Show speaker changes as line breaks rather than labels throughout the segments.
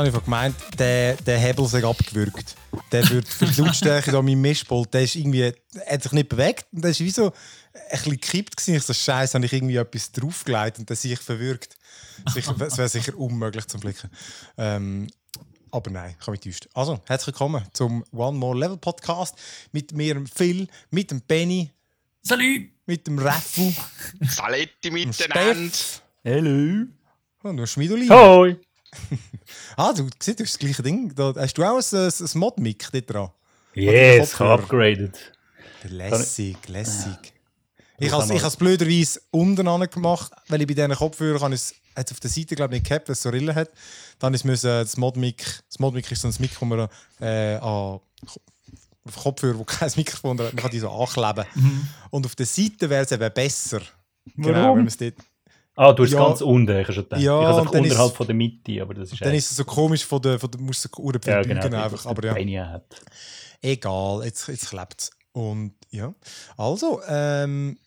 Habe ich gemeint, der, der Hebel sei abgewürgt. Der wird für die Lautstärke an meinem Mischpult, der ist irgendwie, hat sich nicht bewegt. Und der ist wie so ein bisschen gekippt gewesen. Ich so, Scheiße, habe ich irgendwie etwas draufgelegt und der sich verwirkt. Es wäre sicher unmöglich zum Blicken. Ähm, aber nein, ich habe mich täuscht. Also, herzlich willkommen zum One More Level Podcast mit mir, Phil, mit dem Benny,
Salut!
mit dem Raffu,
Saletti miteinander.
Steff
Hallo!
und dem Schmiedoli.
Hoi!
Ah, du siehst, du hast das gleiche Ding. Da, hast du auch ein, ein, ein Mod-Mic dort dran?
Yes, upgraded.
Lässig, lässig. Ich
Ich
habe es blöderweise unten gemacht, weil ich bei diesen Kopfhörern es auf der Seite glaube ich nicht gehabt, weil es so Rillen hat. Dann ist müssen das Mod-Mic, das Mod-Mic ist so ein Mic, wo man äh, an Kopfhörer, wo kein Mikrofon hat, man kann die so ankleben. Und auf der Seite wäre es eben besser. Genau,
Warum?
wenn man es dort,
Ah, du hast
Ja.
ganz unten, ich habe schon gedacht.
Ja,
ich habe unterhalb
ist-
von der Mitte, aber das ist
dann ist es so komisch von der, von der musst du so
ja, genau,
einfach. Aber ja.
Hat.
Egal, jetzt, jetzt klebt es. Und ja, also, ähm,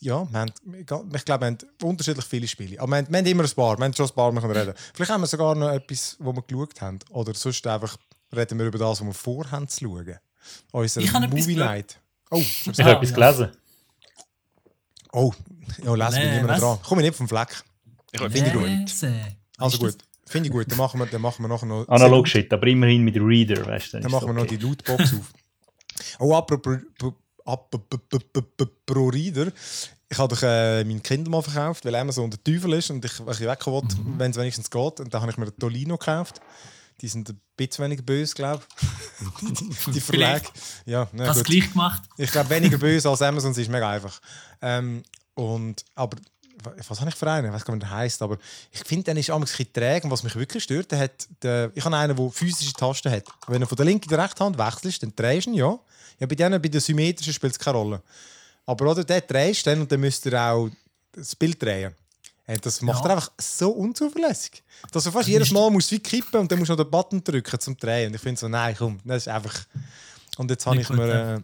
ja, wir haben, ich glaube, wir haben unterschiedlich viele Spiele. Aber wir haben, wir haben immer ein paar, wir haben schon ein paar, wir können reden. Vielleicht haben wir sogar noch etwas, wo wir geschaut haben. Oder sonst einfach reden wir über das, was wir vorhaben zu schauen. Unser
Ich habe etwas
Movie. Night. Oh,
Ich habe
Ah,
etwas
ja.
gelesen.
Oh, ja, lesen wir
Nee,
nicht mehr dran. Komm ich nicht vom Fleck. Finde ich gut. Also gut, finde ich gut. Dann machen wir, dann machen wir nachher noch...
Analog Shit, aber immerhin mit Reader, weißt du.
Dann machen wir noch die Lootbox auf. Oh, apropos, apropos Pro Reader. Ich habe doch äh, mein Kindle mal verkauft, weil Amazon der Teufel ist und ich, ich weg wollte, wenn es wenigstens geht. Und dann habe ich mir den Tolino gekauft. Die sind ein bisschen weniger böse, glaube ich. die Verlage. Ja, na,
Das
gut.
gleich gemacht.
Ich glaube, weniger böse als Amazon, ist mega einfach. Ähm, und, aber, was habe ich für einen? Ich weiß gar nicht, wie der heisst. Aber ich finde, der ist ein bisschen träge. Und was mich wirklich stört, der hat, der, ich habe einen, der physische Tasten hat. Wenn du von der linken in die rechte Hand wechselst, dann drehst du ihn, ja. Ja, bei denen, bei den symmetrischen spielt es keine Rolle. Aber oder, der drehst du dann und dann müsst ihr auch das Bild drehen. Und das macht
Ja.
er einfach so unzuverlässig. Dass du fast jedes Mal musst wie kippen und dann musst du noch den Button drücken zum Drehen. Und ich finde so, nein, komm, das ist einfach... Und jetzt habe ich
gut,
mir
ja.
äh,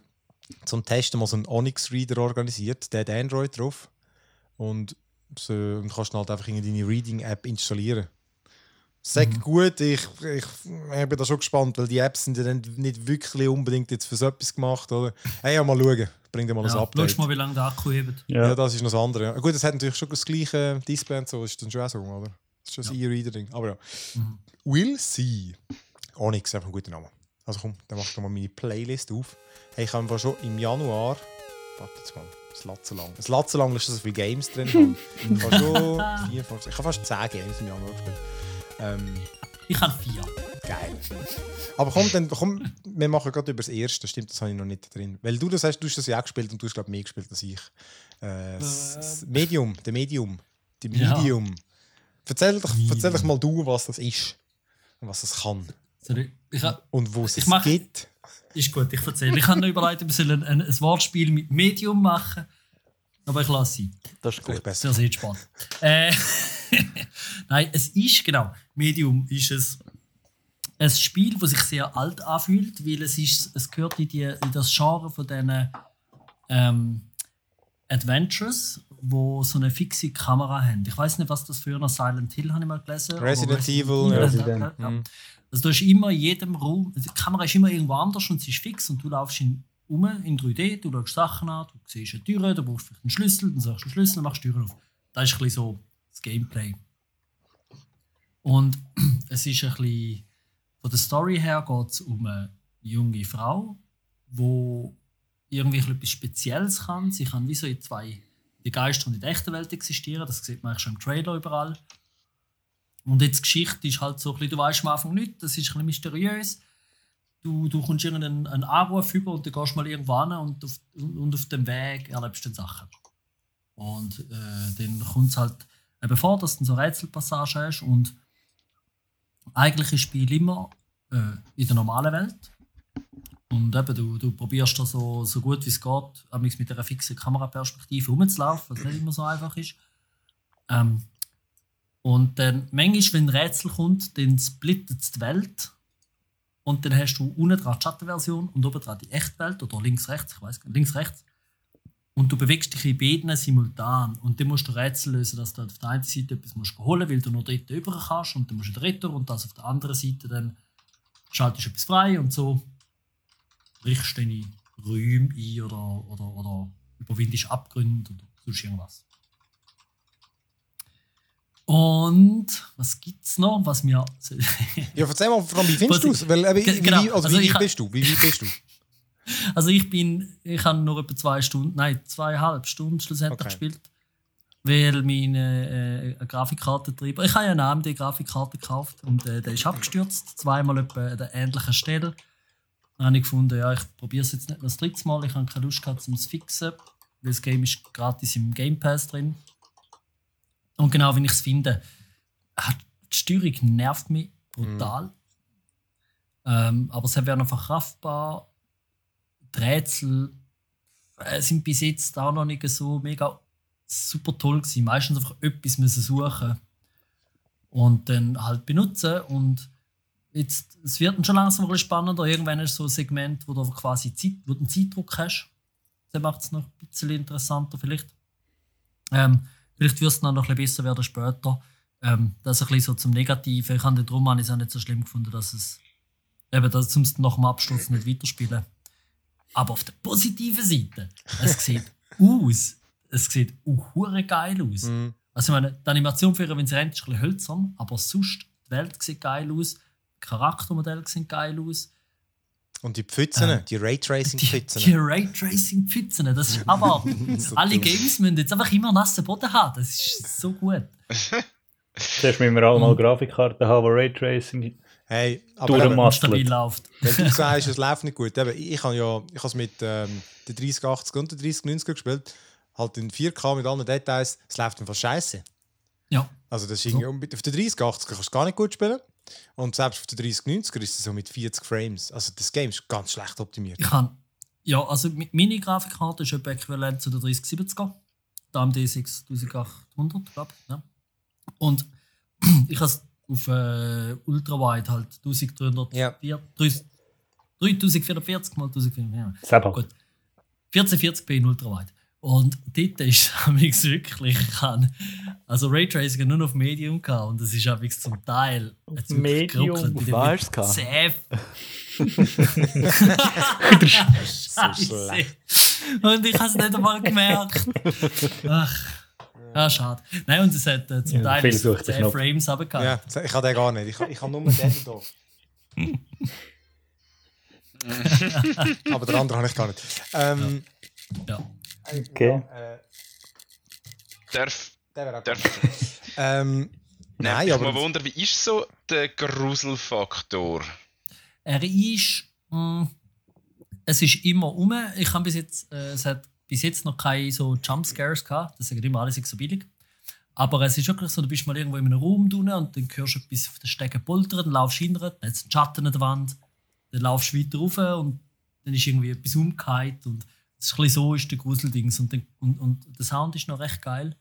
zum Testen mal so einen Onyx-Reader organisiert. Der hat Android drauf. Und so, und kannst dann halt einfach in deine Reading-App installieren. Sag
Mhm.
gut, ich, ich, ich bin da schon gespannt, weil die Apps sind ja dann nicht wirklich unbedingt jetzt für so etwas gemacht, oder? Hey, ja, mal schauen. Bring dir mal ein
Ja,
Update.
schau mal, wie lange der Akku hebt.
Ja.
Ja.
das ist noch das andere. Ja. Gut, es hat natürlich schon das gleiche Display und so, das ist dann schon auch so, oder? Das ist schon ein E-Reader-Ding. Aber ja.
Mhm.
Will see. Onyx, einfach ein guter Name. Also komm, dann mach ich doch mal meine Playlist auf. Hey, ich habe einfach schon im Januar. Warte jetzt mal. Das Latze lang. Das Latze lang ist, dass so viele Games drin haben. Ich habe schon vier, fünf, ich habe fast 10 Games im Januar gespielt. Ähm,
Ich habe vier.
geil. Aber komm, dann, komm, wir machen gerade über das erste. Stimmt, das habe ich noch nicht drin. Weil du das hast, du hast das ja auch gespielt und du hast, glaube ich, mehr gespielt als ich. Äh, das das Medium, der Medium. Die
Ja.
Medium. Erzähl, doch, erzähl doch
Medium.
mal du, was das ist. Und was es kann.
Sorry. Ich ha,
Und wo es
Ich
es
mach-
gibt.
ist gut, ich erzähle. Ich habe noch überlegt, wir sollen ein, ein Wortspiel mit Medium machen. Aber ich lasse sie.
Das ist gut.
besser.
Das ist spannend. Äh, Nein, es ist, genau, Medium ist es ein Spiel, das sich sehr alt anfühlt, weil es, ist, es gehört in, die, in das Genre von diesen ähm, Adventures, wo so eine fixe Kamera haben. Ich weiß nicht, was das für ein Silent Hill habe ich mal gelesen.
Resident Evil,
ja.
Resident,
ja.
mhm.
Also du hast immer in jedem Raum, also die Kamera ist immer irgendwo anders und sie ist fix und du laufst in, um in 3D, du schaust Sachen an, du siehst eine Tür, du brauchst vielleicht einen Schlüssel, dann sagst du Schlüssel, dann machst du die Tür auf. Das ist ein bisschen so das Gameplay. Und es ist ein bisschen, von der Story her geht es um eine junge Frau, die irgendwie etwas Spezielles kann. Sie kann wie so in zwei, die Geister und in der echten Welt existieren. Das sieht man schon im Trailer überall. Und jetzt die Geschichte ist halt so ein bisschen, du weißt am Anfang nicht, das ist ein bisschen mysteriös. Du, du kommst irgendeinen einen Anruf über und dann gehst mal irgendwo hin und auf, und auf dem Weg erlebst du Sachen. Und äh, dann kommt es halt eben vor, dass du so Rätselpassagen hast und eigentlich ist das Spiel immer äh, in der normalen Welt. Und eben, du, du probierst da so, so gut wie es geht, mit einer fixen Kameraperspektive rumzulaufen, was nicht immer so einfach ist. Ähm, und dann, manchmal, wenn ein Rätsel kommt, dann splittet es die Welt. Und dann hast du unten dran die Schattenversion und oben dran die Echtwelt oder links, rechts, ich weiß nicht, links, rechts. Und du bewegst dich in beiden simultan. Und dann musst du Rätsel lösen, dass du auf der einen Seite etwas musst holen musst, weil du nur dort rüber kannst und dann musst du Retter und das auf der anderen Seite dann schaltest du etwas frei und so brichst du deine Räume ein oder, oder, oder überwindest Abgründe oder sonst irgendwas. Und was gibt es noch, was mir.
ja, erzähl mal, wie findest du es? Wie, genau. wie, also, also wie, wie bist du? Wie, wie bist du?
Also ich bin, ich habe nur etwa zwei Stunden, nein, zweieinhalb Stunden schlussendlich okay. gespielt. Weil meine äh, Grafikkartentreiber, ich habe ja eine AMD-Grafikkarte gekauft und äh, der ist abgestürzt, zweimal etwa an der ähnlichen Stelle. Dann habe ich gefunden, ja, ich probiere es jetzt nicht noch das dritte Mal, ich habe keine Lust gehabt, um es zu fixen, weil das Game ist gratis im Game Pass drin. Und genau, wie ich es finde, die Steuerung nervt mich brutal. Mhm. Ähm, aber es wäre noch verkraftbar die Rätsel äh, sind bis jetzt auch noch nicht so mega super toll gewesen. Meistens einfach etwas müssen suchen und dann halt benutzen und jetzt es wird dann schon langsam ein bisschen spannender. Irgendwann ist so ein Segment, wo du quasi Zeit, wo du einen Zeitdruck hast. Das macht es noch ein bisschen interessanter vielleicht. Ähm, vielleicht wird es noch ein bisschen besser werden später. Ähm, das ist ein bisschen so zum Negativen. Ich habe den Drum auch nicht so schlimm gefunden, dass es eben, dass zum nach dem Absturz nicht weiterspielen. Aber auf der positiven Seite, es sieht aus, es sieht uh, geil aus. Mhm. Also ich meine, die Animation für wenn sie rennt, ist ein bisschen hölzern, aber sonst, die Welt sieht geil aus, die Charaktermodelle sehen geil aus.
Und die Pfützen, äh, die Raytracing-Pfützen.
Die, die Raytracing-Pfützen, das ist aber, so alle. Games müssen jetzt einfach immer nassen Boden haben, das ist so gut.
Zuerst müssen wir alle mal Grafikkarten haben, die Raytracing
Hey,
aber
stabil läuft.
Wenn du sagst, es läuft nicht gut. Eben, ich habe ja ich es mit ähm, der 3080 und der 3090 gespielt. Halt in 4K mit allen Details. Es läuft einfach scheiße.
Ja.
Also das ist so. auf der 3080 kannst du gar nicht gut spielen. Und selbst auf der 3090 ist es so mit 40 Frames. Also das Game ist ganz schlecht optimiert.
Ich kann, ja, also meine Grafikkarte ist etwa äquivalent zu der 3070er. Der AMD 6800, glaube ich. Ja. Und ich habe auf äh, Ultrawide halt 1300, ja. 3440 mal 1440. Ja. Gut. 1440p in Ultrawide. Und dort ist es wirklich, kann, also Raytracing nur auf Medium gehabt und das ist auch zum Teil
Medium,
was Safe. Scheiße. Und ich habe es nicht einmal gemerkt. Ach. Ah, schade. Nein, und es hat äh, zum ja, Teil 10 Frames runtergehabt.
Ja, ich habe den gar nicht. Ich, ich habe nur den hier. Aber der andere habe ich gar nicht. Ähm,
ja.
ja. Okay. Äh,
darf.
Der
darf.
ähm,
nein, ich aber. Ich wundern, wie ist so der Gruselfaktor?
Er ist. Mh, hm, es ist immer um. Ich habe bis jetzt. Äh, es hat bis jetzt noch keine so Jumpscares gehabt. Das sagen immer, alles so billig. Aber es ist wirklich so, du bist mal irgendwo in einem Raum drin und dann hörst du etwas auf den Stegen poltern, dann laufst du hinter, dann ist ein Schatten an der Wand, dann laufst du weiter rauf und dann ist irgendwie etwas umgekehrt und das ist ein so ist der Gruseldings und, und, und der Sound ist noch recht geil.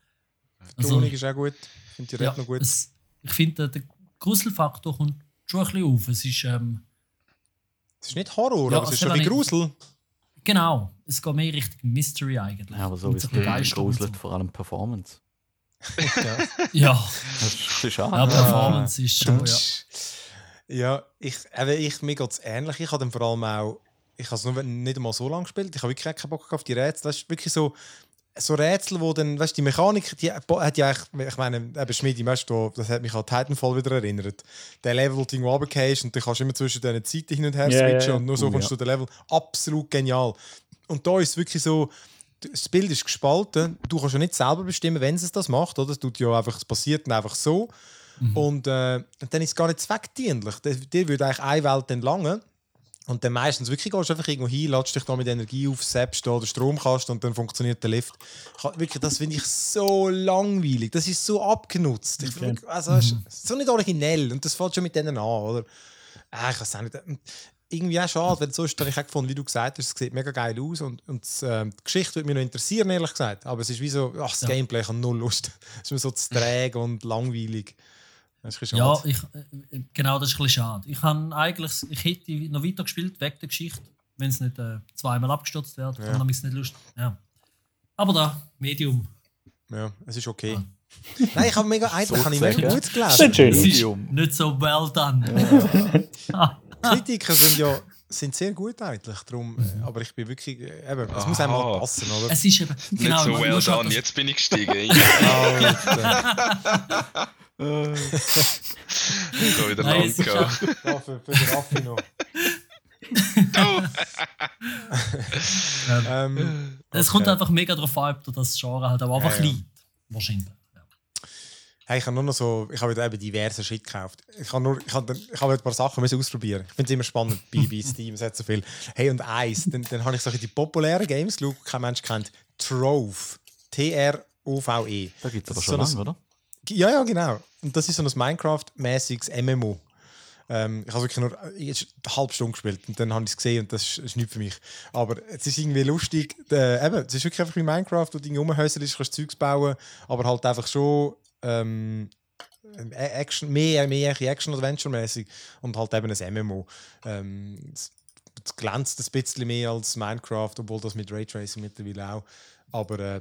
Die also, ist auch gut. Ich finde die ja, noch gut.
Es, ich finde, der Gruselfaktor kommt schon ein bisschen auf. Es ist, ähm,
es ist nicht Horror, ja, aber es ist schon ein Grusel.
Genau, es geht mehr Richtung Mystery eigentlich.
Ja, aber so wie es gruselt, vor allem Performance.
ja. ja.
Das ist schade.
Ja, Performance ist schon, ja.
Ja, ich, eben, ich, mir geht es ähnlich. Ich habe dann vor allem auch, ich habe es noch nicht einmal so lange gespielt. Ich habe wirklich keinen Bock auf die Rätsel. Das ist wirklich so, so Rätsel, wo dann, weißt du, die Mechanik, die hat ja eigentlich, ich meine, eben Schmiedi, weißt du, das hat mich an Titanfall wieder erinnert. Der Level, wo du runtergehst und du kannst immer zwischen diesen Zeiten hin und her yeah, switchen yeah. und nur so oh, kommst du ja. den Level. Absolut genial. Und da ist es wirklich so, das Bild ist gespalten. Du kannst ja nicht selber bestimmen, wenn es das macht, oder? Es tut ja einfach, es passiert einfach so. Mhm. Und äh, dann ist es gar nicht zweckdienlich. Dir würde eigentlich eine Welt dann lange. Und dann meistens wirklich gehst du einfach irgendwo hin, ladest dich da mit Energie auf, selbst oder Stromkasten und dann funktioniert der Lift. Wirklich, das finde ich so langweilig. Das ist so abgenutzt. Ich find, also, mhm. so nicht originell. Und das fällt schon mit denen an, oder? Äh, ich weiß auch nicht. Irgendwie auch schade, weil sonst habe ich auch gefunden, wie du gesagt hast, es sieht mega geil aus und, und äh, die Geschichte würde mich noch interessieren, ehrlich gesagt. Aber es ist wie so, ach, das. Gameplay hat null Lust. es ist mir so zu träge und langweilig.
Ja, ich, äh, genau, das ist ein bisschen schade. Ich, eigentlich, ich hätte noch weiter gespielt, wegen der Geschichte, wenn es nicht äh, zweimal abgestürzt wird. Ja. Dann habe ich nicht Lust. Ja. Aber da, Medium.
Ja, es ist okay. Nein, ich habe mega, eigentlich habe ich mega gut gelesen.
schön.
Es ist nicht so well done.
Kritiker sind ja sind sehr gut eigentlich, darum, äh, aber ich bin wirklich, äh, eben, es muss einmal
Aha.
passen, oder?
Es ist eben,
Nicht
genau,
so
man
well
halt
done,
das-
jetzt bin ich gestiegen.
Alter.
so wieder
Nein,
lang
es ist
gehen.
Ja, für, für den Raffi noch. ähm,
Es
okay.
kommt einfach mega drauf an, ob das Genre halt auch einfach
Ja, ja.
liegt. Wahrscheinlich.
Hey, ich habe nur noch so, ich habe wieder eben diverse Shit gekauft. Ich habe nur, ich habe, ich habe ein paar Sachen müssen ausprobieren. Ich finde es immer spannend bei, bei Steam, es hat so viel. Hey und eins, dann, dann habe ich so die populären Games geschaut, kein Mensch kennt. Trove, T-R-O-V-E.
Da gibt es aber schon
so
lange, oder?
Ja, ja, genau. Und das ist so ein Minecraft-mäßiges MMO. Ähm, ich habe wirklich nur äh, eine halbe Stunde gespielt und dann habe ich es gesehen und das ist, ist nicht für mich. Aber es ist irgendwie lustig. Äh, eben, es ist wirklich einfach wie Minecraft, wo Dinge rumhäuselst, kannst Zeugs bauen, aber halt einfach schon ähm, äh, Action, mehr, mehr Action-Adventure-mäßig und halt eben ein MMO. Ähm, es, es glänzt ein bisschen mehr als Minecraft, obwohl das mit Raytracing mittlerweile auch. Aber äh,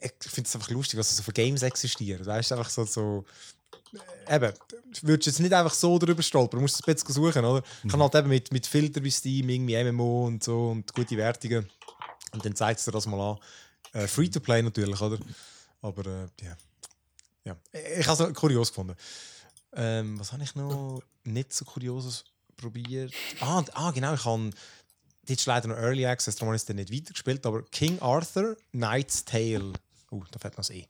ich finde es einfach lustig, was so für Games existieren. Weißt du, einfach so, so äh, eben, du würdest jetzt nicht einfach so drüber stolpern, du musst es ein bisschen suchen, oder? Ich kann halt eben mit, mit Filter wie Steam, irgendwie MMO und so und gute Wertungen und dann zeigt es dir das mal an. Äh, Free to play natürlich, oder? Aber äh, ja. Ja. Ich habe es kurios gefunden. Ähm, was habe ich noch nicht so Kurioses probiert? Ah, ah genau, ich habe das ist leider noch Early Access, darum habe ich es dann nicht weitergespielt, aber King Arthur, Knight's Tale. Oh, da fällt noch das E.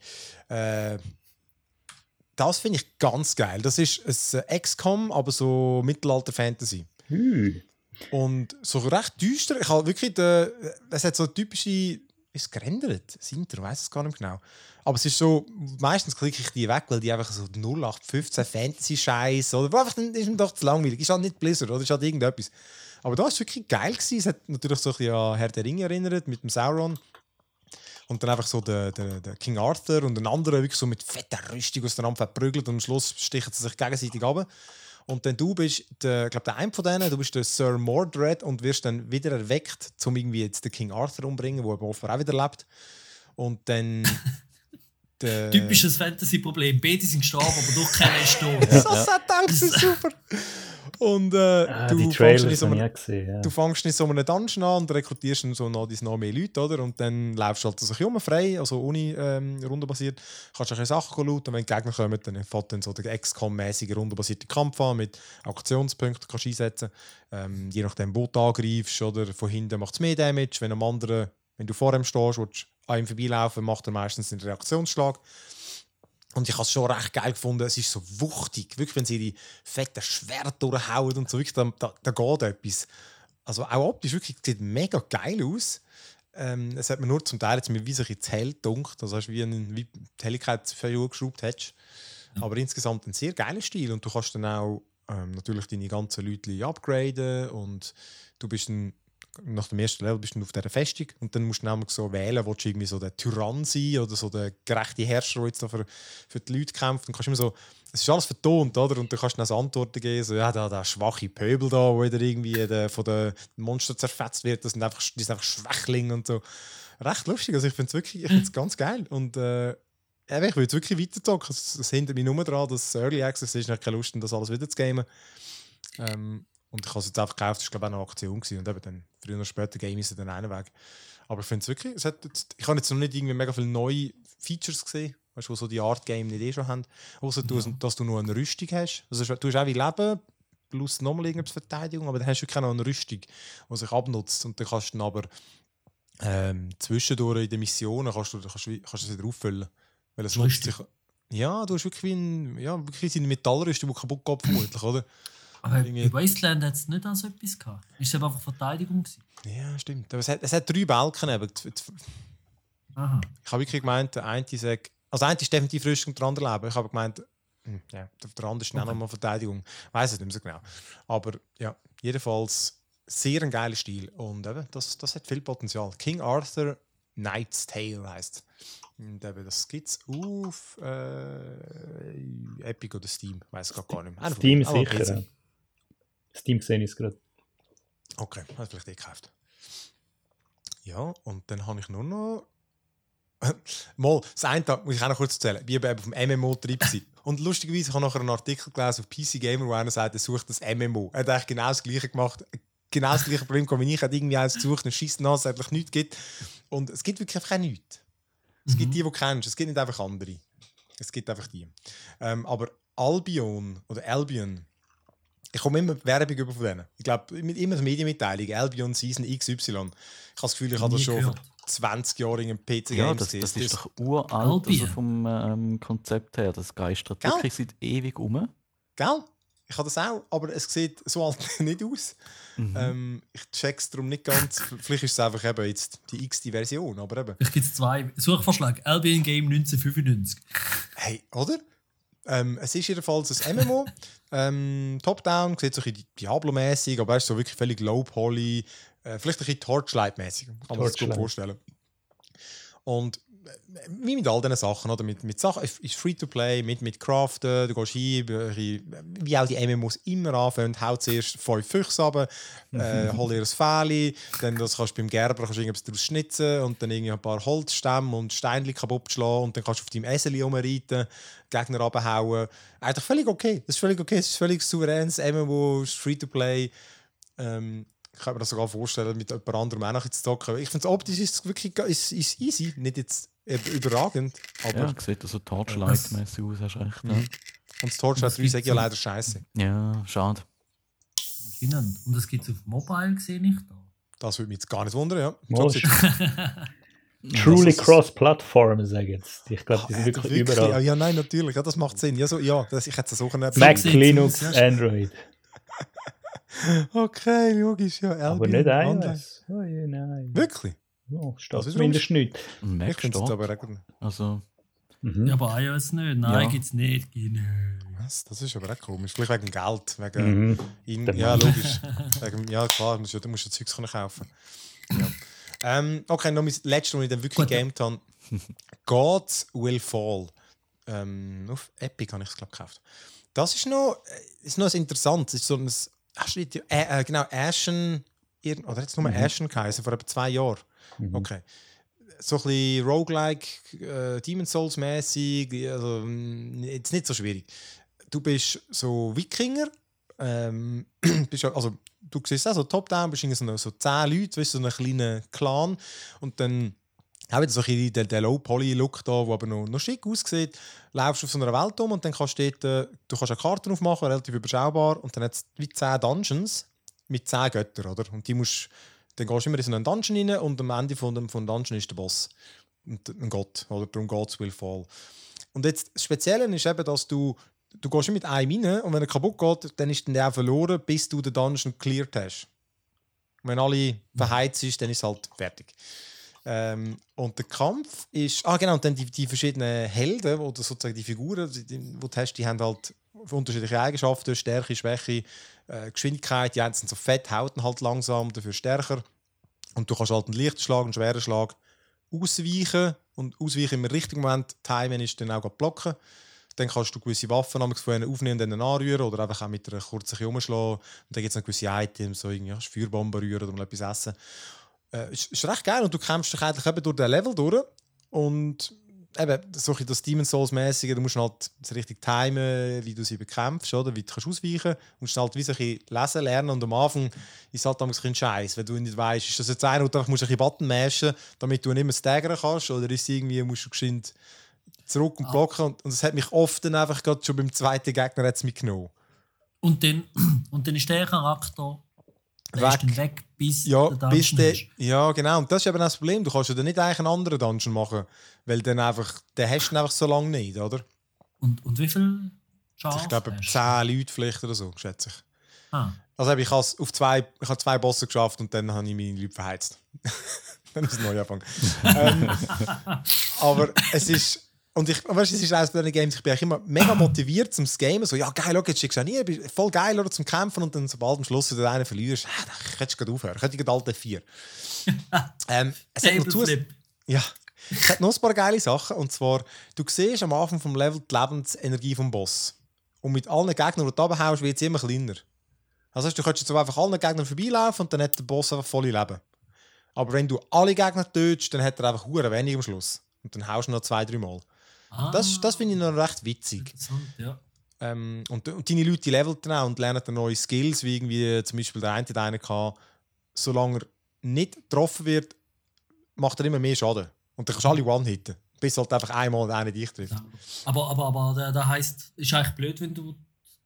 Äh, das finde ich ganz geil. Das ist ein äh, XCOM, aber so Mittelalter-Fantasy.
Hm.
Und so recht düster. Ich habe wirklich, den, es hat so typische, ist gerendert? Das ich weiß es gar nicht genau. Aber es ist so, meistens klicke ich die weg, weil die einfach so 0815 Fantasy-Scheiß oder einfach, dann ist mir doch zu langweilig. Ist halt nicht Blizzard oder ist halt irgendetwas. Aber da war wirklich geil. Gewesen. Es hat natürlich so ein bisschen an Herr der Ringe erinnert, mit dem Sauron. Und dann einfach so der, der, der King Arthur und ein anderer wirklich so mit fetter Rüstung auseinander verprügelt und am Schluss stichen sie sich gegenseitig ab. Und dann du bist, der, glaub, der eine von denen, du bist der Sir Mordred und wirst dann wieder erweckt, um irgendwie jetzt den King Arthur umbringen, der aber offenbar auch wieder lebt. Und dann... der-
Typisches Fantasy-Problem. Beide sind gestorben, aber doch keiner ist tot.
So ja. Dank, das ist super. Und äh,
Ah,
du, fängst so einem,
gesehen. Ja.
du fängst in so einem Dungeon an und rekrutierst dann so noch, noch mehr Leute, oder? Und dann laufst du halt so ein bisschen frei, also ohne ähm, rundenbasiert. Kannst ein bisschen Sachen looten und wenn die Gegner kommen, dann fängt dann so der XCOM-mäßige rundenbasierte Kampf an mit Aktionspunkten kannst du einsetzen. Ähm, je nachdem, wo du angreifst, oder von hinten macht es mehr Damage. Wenn am anderen, wenn du vor ihm stehst, willst du an ihm vorbeilaufen, macht er meistens einen Reaktionsschlag. Und ich habe es schon recht geil gefunden. Es ist so wuchtig. Wirklich, wenn sie ihre fetten Schwerter durchhauen und so. Wirklich, da, da, da geht etwas. Also auch optisch wirklich sieht mega geil aus. Ähm, es hat mir nur zum Teil jetzt mir wie sich ins Hell dunkt. Also hast du wie, einen, wie die Helligkeit für Uhr geschraubt hättest. Aber insgesamt ein sehr geiler Stil. Und du kannst dann auch ähm, natürlich deine ganzen Leute upgraden. Und du bist dann nach dem ersten Level bist du auf dieser Festung und dann musst du nämlich so wählen, willst du irgendwie so der Tyrann sein oder so der gerechte Herrscher, der jetzt da für, für die Leute kämpft. Dann kannst du immer so, es ist alles vertont, oder? Und du kannst dann auch so Antworten geben, so, ja, der, der schwache Pöbel da, wo wieder irgendwie der, von den Monstern zerfetzt wird, das sind einfach, die sind einfach Schwächlinge und so. Recht lustig, also ich finde es wirklich, ich find's ganz geil und äh, ich will jetzt wirklich weiter zocken. Es, es hindert mich nur daran, dass Early Access ist, ich habe keine Lust, das alles wieder zu gamen. Ähm, und ich habe es jetzt einfach gekauft, das war glaube ich auch eine Aktion. Gewesen. Und eben dann, früher oder später game ich dann einen weg. Aber ich finde es wirklich, es hat jetzt, ich habe jetzt noch nicht irgendwie mega viele neue Features gesehen, weißt, die so die Art Game nicht eh schon haben. Außer du, dass du nur eine Rüstung hast. Also du hast auch wie Leben, plus nochmal irgendwas Verteidigung, aber dann hast du noch eine Rüstung, die sich abnutzt. Und dann kannst du dann aber ähm, zwischendurch in den Missionen kannst du, kannst, kannst du wieder auffüllen. Weil es nutzt sich, ja, du hast wirklich ein, ja, wirklich eine Metallrüstung, die kaputt geht vermutlich, oder?
Aber bei Wasteland hat es nicht so etwas gehabt. Ist es einfach Verteidigung gewesen?
Ja, stimmt. Aber es hat, es hat drei Balken eben.
Aha.
Ich habe wirklich gemeint, der eine sagt, also der eine ist definitiv Rüstung und der andere Leben. Ich habe gemeint, hm, ja, der, der andere ist
Okay.
nochmal Verteidigung. Ich weiß es nicht mehr so genau. Aber ja, jedenfalls sehr ein geiler Stil. Und eben, das, das hat viel Potenzial. King Arthur Knight's Tale heißt Und eben, das gibt es auf äh, Epic oder Steam. Weiß ich gar nicht mehr.
Steam.
Aber
sicher. Steam sehe ich es gerade.
Okay, hast vielleicht eh gekauft. Ja, und dann habe ich nur noch Mal, das eine Tag, muss ich auch noch kurz erzählen, ich eben auf dem MMO-Trip. Und lustigerweise habe ich nachher einen Artikel gelesen auf PC Gamer, wo einer sagt, er sucht das MMO. Er hat eigentlich genau das Gleiche gemacht. Genau das gleiche Problem wie ich. Er hat irgendwie eins gesucht, einen Schiss dass es eigentlich nichts gibt. Und es gibt wirklich einfach nichts. Es gibt die, die du kennst. Es gibt nicht einfach andere. Es gibt einfach die. Ähm, aber Albion oder Albion, ich komme immer Werbung über von denen. Ich glaube, immer die Medienmitteilung, Albion Season XY. Ich habe das Gefühl, ich habe das schon
gehört.
vor 20 Jahren in einem PC
Ja,
Games
das,
gesehen.
das ist
Das-
doch uralt
Albion.
also vom ähm, Konzept her. Das geistert
Gell?
wirklich seit ewig um.
Gell? Ich habe das auch, aber es sieht so alt nicht aus.
Mhm.
Ähm, ich check's darum nicht ganz. Vielleicht ist es einfach eben jetzt die x-te Version, aber eben.
Vielleicht gibt es zwei Suchvorschläge. Albion Game 1995.
Hey, oder? Ähm, es ist jedenfalls ein MMO. ähm, Top-Down, sieht so ein bisschen Diablo-mäßig, aber ist so wirklich völlig low-poly. Äh, vielleicht ein bisschen Torchlight-mäßig, kann man sich gut vorstellen. Und wie mit all diesen Sachen, oder? Mit, mit Sachen, ist Free-to-Play, mit, mit Craften, du gehst hin, wie wie auch die MMOs immer anfangen, haut zuerst fünf Füchse runter, äh, hol dir ein Fähli, dann das kannst du beim Gerber kannst du irgendwas daraus schnitzen und dann irgendwie ein paar Holzstämme und Steinchen kaputt schlagen und dann kannst du auf deinem Eseli rumreiten, Gegner abhauen. Eigentlich völlig okay. Das ist völlig okay. Es ist völlig souveränes MMO, Free-to-Play. Ähm, ich kann mir das sogar vorstellen, mit jemand anderem auch noch zu zocken. Ich finde, optisch ist es wirklich ist, ist easy, nicht jetzt überragend, aber
Ja, sieht so Torchlight-mäßig aus, hast recht. Ja.
Mhm. und das Torchlight
Das
3 sage ich ja leider scheiße.
ja, schade.
Und das gibt es auf Mobile gesehen nicht. Da.
Das würde mich jetzt gar nicht wundern, ja.
Truly cross-platform, sage ich jetzt. Ich glaube, die sind
Äh,
wirklich,
wirklich?
überall.
Ja, ja, nein, natürlich. Ja, das macht Sinn. Ja, so, ja das, ich hätte es so können.
Mac, Linux. Android.
Okay, logisch, ja.
Aber nicht iOS. Oh, ja, nein.
Wirklich?
Oh,
Das
steht
ist
zumindest nicht.
Ein
Ich
Mac steht.
aber auch.
Also,
Mhm.
Ja, aber iOS nicht. Nein,
Ja.
gibt es nicht. Nicht.
Was? Das ist aber auch komisch. Vielleicht wegen Geld. Wegen
Mhm.
in, ja, logisch. wegen, ja, klar, du musst ja, du musst ja Zeugs können kaufen. Ja. Ähm, okay, noch mein letztes, was ich dann wirklich gegamed habe. Gods Will Fall. Ähm, auf Epic habe ich es, glaube gekauft. Das ist noch, äh, ist noch ein interessantes. Es ist so ein, hast du die, äh, äh, genau, Ashen, irgend- oder jetzt nur
Mhm.
Ashen geheißen, vor etwa zwei Jahren. Okay. So ein bisschen Roguelike, äh, Demon Souls mäßig, also mm, jetzt nicht so schwierig. Du bist so Wikinger, ähm, bist, also du siehst auch so Top-Down, bist so, so zehn Leute, weißt, du, so einen kleinen Clan und dann auch wieder so ein der, Low-Poly-Look da, der aber noch, noch schick aussieht. Laufst auf so einer Welt um und dann kannst du dort, äh, du kannst eine Karte aufmachen, relativ überschaubar und dann hat es wie 10 Dungeons mit 10 Göttern, oder? Und die musst, dann gehst du immer in so einen Dungeon rein und am Ende von dem, von Dungeon ist der Boss. Ein Gott, oder? Darum Gods will fall. Und jetzt das Spezielle ist eben, dass du, du gehst mit einem rein und wenn er kaputt geht, dann ist der verloren, bis du den Dungeon cleared hast. Und wenn alle verheizt ist, dann ist es halt fertig. Ähm, und der Kampf ist. Ah, genau, und dann die, die verschiedenen Helden oder sozusagen die Figuren, die, die, die du hast, die haben halt unterschiedliche Eigenschaften: Stärke, Schwäche, äh, Geschwindigkeit. Die einen sind so fett, hauten halt langsam, dafür stärker. Und du kannst halt einen leichten Schlag, einen schweren Schlag ausweichen. Und ausweichen im richtigen Moment, timen ist dann auch blocken. Dann kannst du gewisse Waffen von ihnen aufnehmen und dann anrühren oder einfach auch mit einer kurzen umschlagen. Und dann gibt es noch gewisse Items, so irgendwie ja, Feuerbomben rühren oder mal etwas essen. Äh, ist, ist recht geil und du kämpfst dich eigentlich eben durch den Level durch. Und eben, so ein das Demon Souls-mäßige, du musst halt richtig timen, wie du sie bekämpfst, oder? wie du kannst ausweichen kannst. Du musst halt wie so ein lesen lernen und am Anfang ist es halt ein bisschen Scheiß, wenn du nicht weißt, ist das jetzt einer, wo du einfach musst ein bisschen Button mashen, damit du nicht mehr staggern kannst, oder ist irgendwie, musst du geschwind zurück und blocken. Und, und das hat mich oft dann einfach gerade schon beim zweiten Gegner hat's mich genommen.
Und dann, und dann ist der Charakter
Weg.
weg, bis
Ja,
der
bis
ist.
ja, genau. Und das ist eben das Problem. Du kannst ja dann nicht eigentlich einen anderen Dungeon machen, weil dann einfach, den hast du einfach so lange nicht, oder?
Und, und wie viel Schafe
ich glaube, zehn Leute vielleicht oder so, schätze ich.
Ah.
Also ich habe auf zwei, ich habe zwei Bosse geschafft und dann habe ich meine Leute verheizt. dann ist es neu anfangen. ähm, aber es ist und ich, weißt, du, es ist eines bei den Games, ich bin immer mega motiviert zum Gamen. So, ja, geil, okay, jetzt schickst du nie, bist voll geil oder, zum Kämpfen und dann, sobald am Schluss du den einen verlierst, ah, da könntest du gerade aufhören. Könnte ich gerade vier. ähm, es hat noch
Tableflip.
ja, es hat noch ein paar geile Sachen. Und zwar, du siehst am Anfang vom Level die Lebensenergie vom Boss. Und mit allen Gegnern, die du runterhaust, wird sie immer kleiner. Das heißt, du könntest jetzt einfach allen Gegnern vorbeilaufen und dann hat der Boss einfach volle Leben. Aber wenn du alle Gegner tötest, dann hat er einfach hure wenig am Schluss. Und dann haust du noch zwei, drei Mal.
Ah,
Das, das finde ich noch recht witzig.
interessant, ja.
Ähm, und, und deine Leute leveln dann auch und lernen dann neue Skills, wie irgendwie zum Beispiel der eine, der einen kann, solange er nicht getroffen wird, macht er immer mehr Schaden. Und dann kannst du alle one-hitten. Bis halt einfach einmal einer dich trifft.
Ja. Aber, aber, aber der heisst, ist eigentlich blöd, wenn du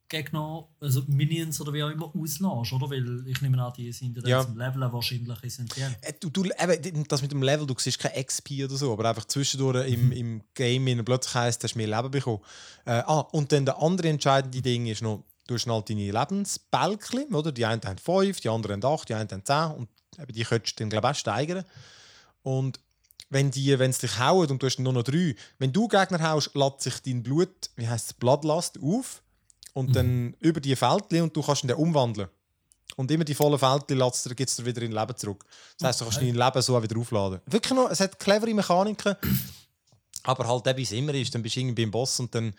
Gegner, also Minions oder wie auch immer, auslässt, oder? Weil ich nehme an, die sind ja, zum Leveln wahrscheinlich essentiell.
Äh, Du, du, eben, das mit dem Level, du siehst kein XP oder so, aber einfach zwischendurch im, im Game in plötzlich heisst, hast du mehr Leben bekommen. Äh, ah, und dann der andere entscheidende Ding ist noch, du hast halt deine Lebensbälkchen, oder? Die einen haben fünf, die anderen haben acht, die einen haben zehn und eben die könntest du dann, glaube ich, auch steigern. Und wenn die, wenn es dich hauen und du hast nur noch drei, wenn du Gegner haust, lädt sich dein Blut, wie heißt es, Bloodlust auf und dann über die Feldchen und du kannst ihn dann umwandeln. Und immer die vollen Feldchen gibt es wieder in Leben zurück. Das heisst, du kannst
Okay.
dein Leben so auch wieder aufladen. Wirklich noch, es hat clevere Mechaniken, aber halt, eben, wie es immer ist, dann bist du irgendwie beim Boss und dann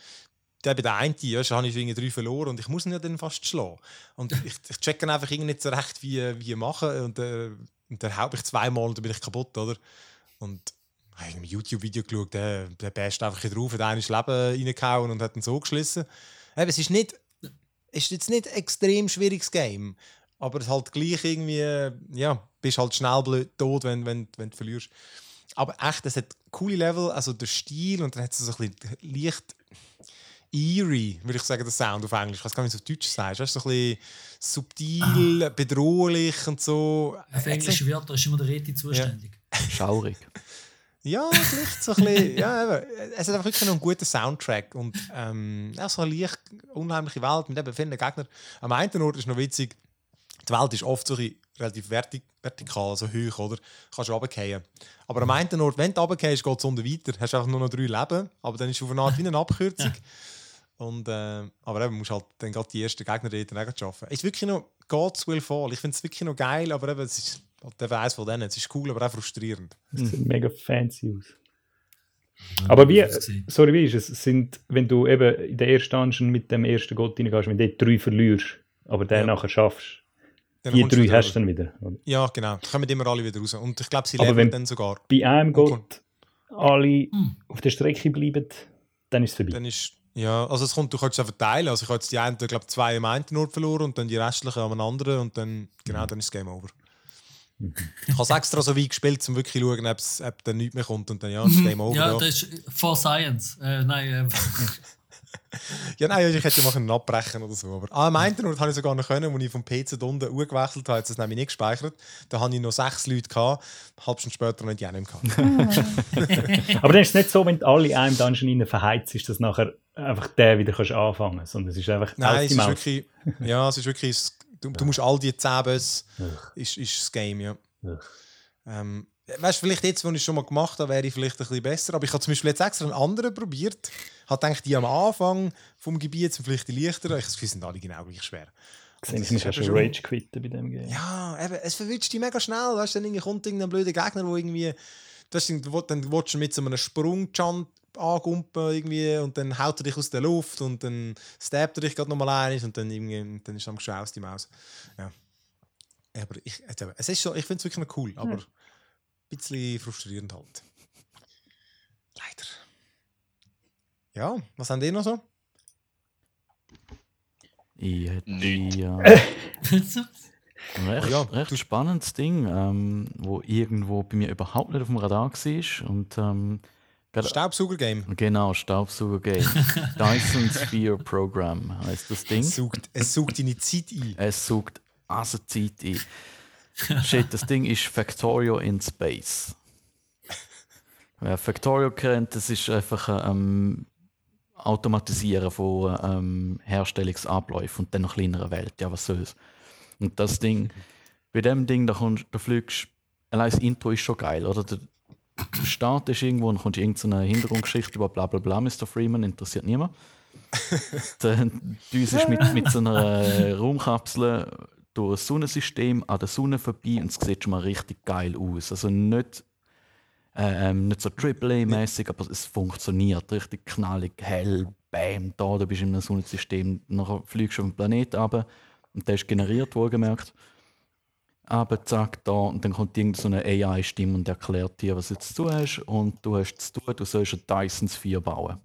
der bei der einen, ja, habe ich irgendwie drei verloren und ich muss ihn ja dann fast schlagen. Und ich, ich check dann einfach irgendwie nicht so recht, wie, wie machen und, äh, und dann haue ich zweimal und dann bin ich kaputt, oder? Und ich habe ein YouTube-Video geschaut, der, der best einfach ein drauf, hat einer ins Leben reingehauen und hat ihn so geschlissen. Eben, es ist nicht, es ist jetzt nicht ein extrem schwieriges Game, aber es ist halt gleich irgendwie, ja, bist halt schnell blöd tot, wenn, wenn, wenn du verlierst. Aber echt, es hat coole Level, also der Stil und dann hat es so ein bisschen leicht eerie, würde ich sagen, der Sound auf Englisch. Ich weiß gar nicht, wie du es auf Deutsch sagst. Weißt, du, so ein bisschen subtil, bedrohlich und so.
Für englische Wörter ist immer der Reti zuständig.
Schaurig.
Ja, vielleicht so ein bisschen. ja, eben. es hat einfach wirklich noch einen guten Soundtrack und ähm, ja, so eine leicht unheimliche Welt mit eben vielen Gegnern. Am einen Ort ist noch witzig, die Welt ist oft so ein relativ vertik vertikal, also hoch, oder? Kannst du runterfallen. Aber am einen Ort, wenn du runterfällst, geht es unten weiter. Hast einfach nur noch drei Leben, aber dann ist es auf eine Art wie eine Abkürzung. Und, äh, aber eben, musst halt dann gerade die ersten Gegner dort schaffen. Es ist wirklich noch God's Will Fall. Ich finde es wirklich noch geil, aber eben, es ist halt eben eins von denen. Es ist cool, aber auch frustrierend.
Das sieht mega fancy aus. Aber wie, sorry, wie ist es? es? Sind, wenn du eben in der ersten Dungeon mit dem ersten Gott reingehst, wenn du dort drei verlierst, aber den
Ja.
nachher schaffst,
Dann
die drei hast du dann wieder. oder?
Ja, genau. Da kommen immer alle wieder raus. Und ich glaube, sie
Aber
lernen
wenn-
dann sogar.
Bei einem. Gott alle
Hm.
auf der Strecke bleiben, dann ist es vorbei.
Dann ist, ja, also es kommt, du kannst es auch verteilen. Also ich habe jetzt die einen, glaube zwei am einen Ort verloren und dann die restlichen am anderen und dann, genau, dann ist das Game over. Ich habe es extra so weit gespielt, um wirklich zu schauen, ob es ob dann nichts mehr kommt und dann ja, das ist Game over.
Ja,
Ja,
das ist for Science. Äh, nein, äh,
ja nein, ich hätte machen abbrechen oder so. Aber ah, am einen Ort habe ich sogar noch können, als ich vom PC da unten gewechselt habe, hat es nämlich nicht gespeichert. Da hatte ich noch sechs Leute, gehabt, eine halbe Stunde später noch die nicht mehr. gehabt.
Aber dann ist es nicht so, wenn du alle in einem Dungeon rein verheizt, ist, dass nachher einfach der wieder kannst anfangen kannst, sondern es ist einfach
Nein, es ist wirklich, ja, es ist wirklich, du, du musst all die 10 Bösse, ist, ist das Game, ja. Ähm, weißt du, vielleicht jetzt, wo ich es schon mal gemacht habe, wäre ich vielleicht ein bisschen besser. Aber ich habe zum Beispiel jetzt extra einen anderen probiert. Habe gedacht, die am Anfang vom Gebiet sind vielleicht die leichteren. Ich die sind alle genau gleich schwer.
Gesehen, ich
eben
schon Rage quitten bei dem Game.
Ja, eben, es verwünscht dich mega schnell. Weißt du, dann irgendwie kommt irgendein blöder Gegner, der irgendwie. Das dann willst du mit so einem Sprung-Jump angumpen irgendwie und dann haut er dich aus der Luft und dann stabbt er dich gerade nochmal ein und dann, irgendwie, dann ist er am schon aus die Maus. Ja. Aber ich, es ist so, ich finde es wirklich noch cool, aber ein bisschen frustrierend halt. Leider. Ja, was haben die noch so?
Ich hätte
Nicht.
äh, ein recht,
Ja,
recht spannendes Ding, ähm, wo irgendwo bei mir überhaupt nicht auf dem Radar war. Und, ähm,
Staubsauger-Game.
genau, Staubsauger Game. Dyson Sphere Program heißt das Ding.
Es saugt, es saugt deine Zeit ein.
Es sucht also Zeit ein. Shit, das Ding ist Factorio in Space. Wer Factorio kennt, das ist einfach ein ähm, Automatisieren von ähm, Herstellungsabläufen und dann noch kleinere Welt. Ja, was soll's. Und das Ding, bei dem Ding, da, kommst, da fliegst allein das Intro ist schon geil, oder? Du startest irgendwo und kommst irgendeine Hintergrundgeschichte über bla bla bla, Mr. Freeman, interessiert niemand. Dann düsest mit, mit so einer Raumkapsel durch das Sonnensystem an der Sonne vorbei und es sieht schon mal richtig geil aus. Also nicht, äh, nicht so AAA-mäßig, aber es funktioniert richtig knallig, hell, bam, da, du bist in einem Sonnensystem. Nachher fliegst du auf den Planeten runter und der ist generiert, wohlgemerkt. Aber zack, da, und dann kommt irgendeine so AI-Stimme und erklärt dir, was du jetzt zu hast. Und du hast zu tun, du sollst ein Dyson Sphere bauen.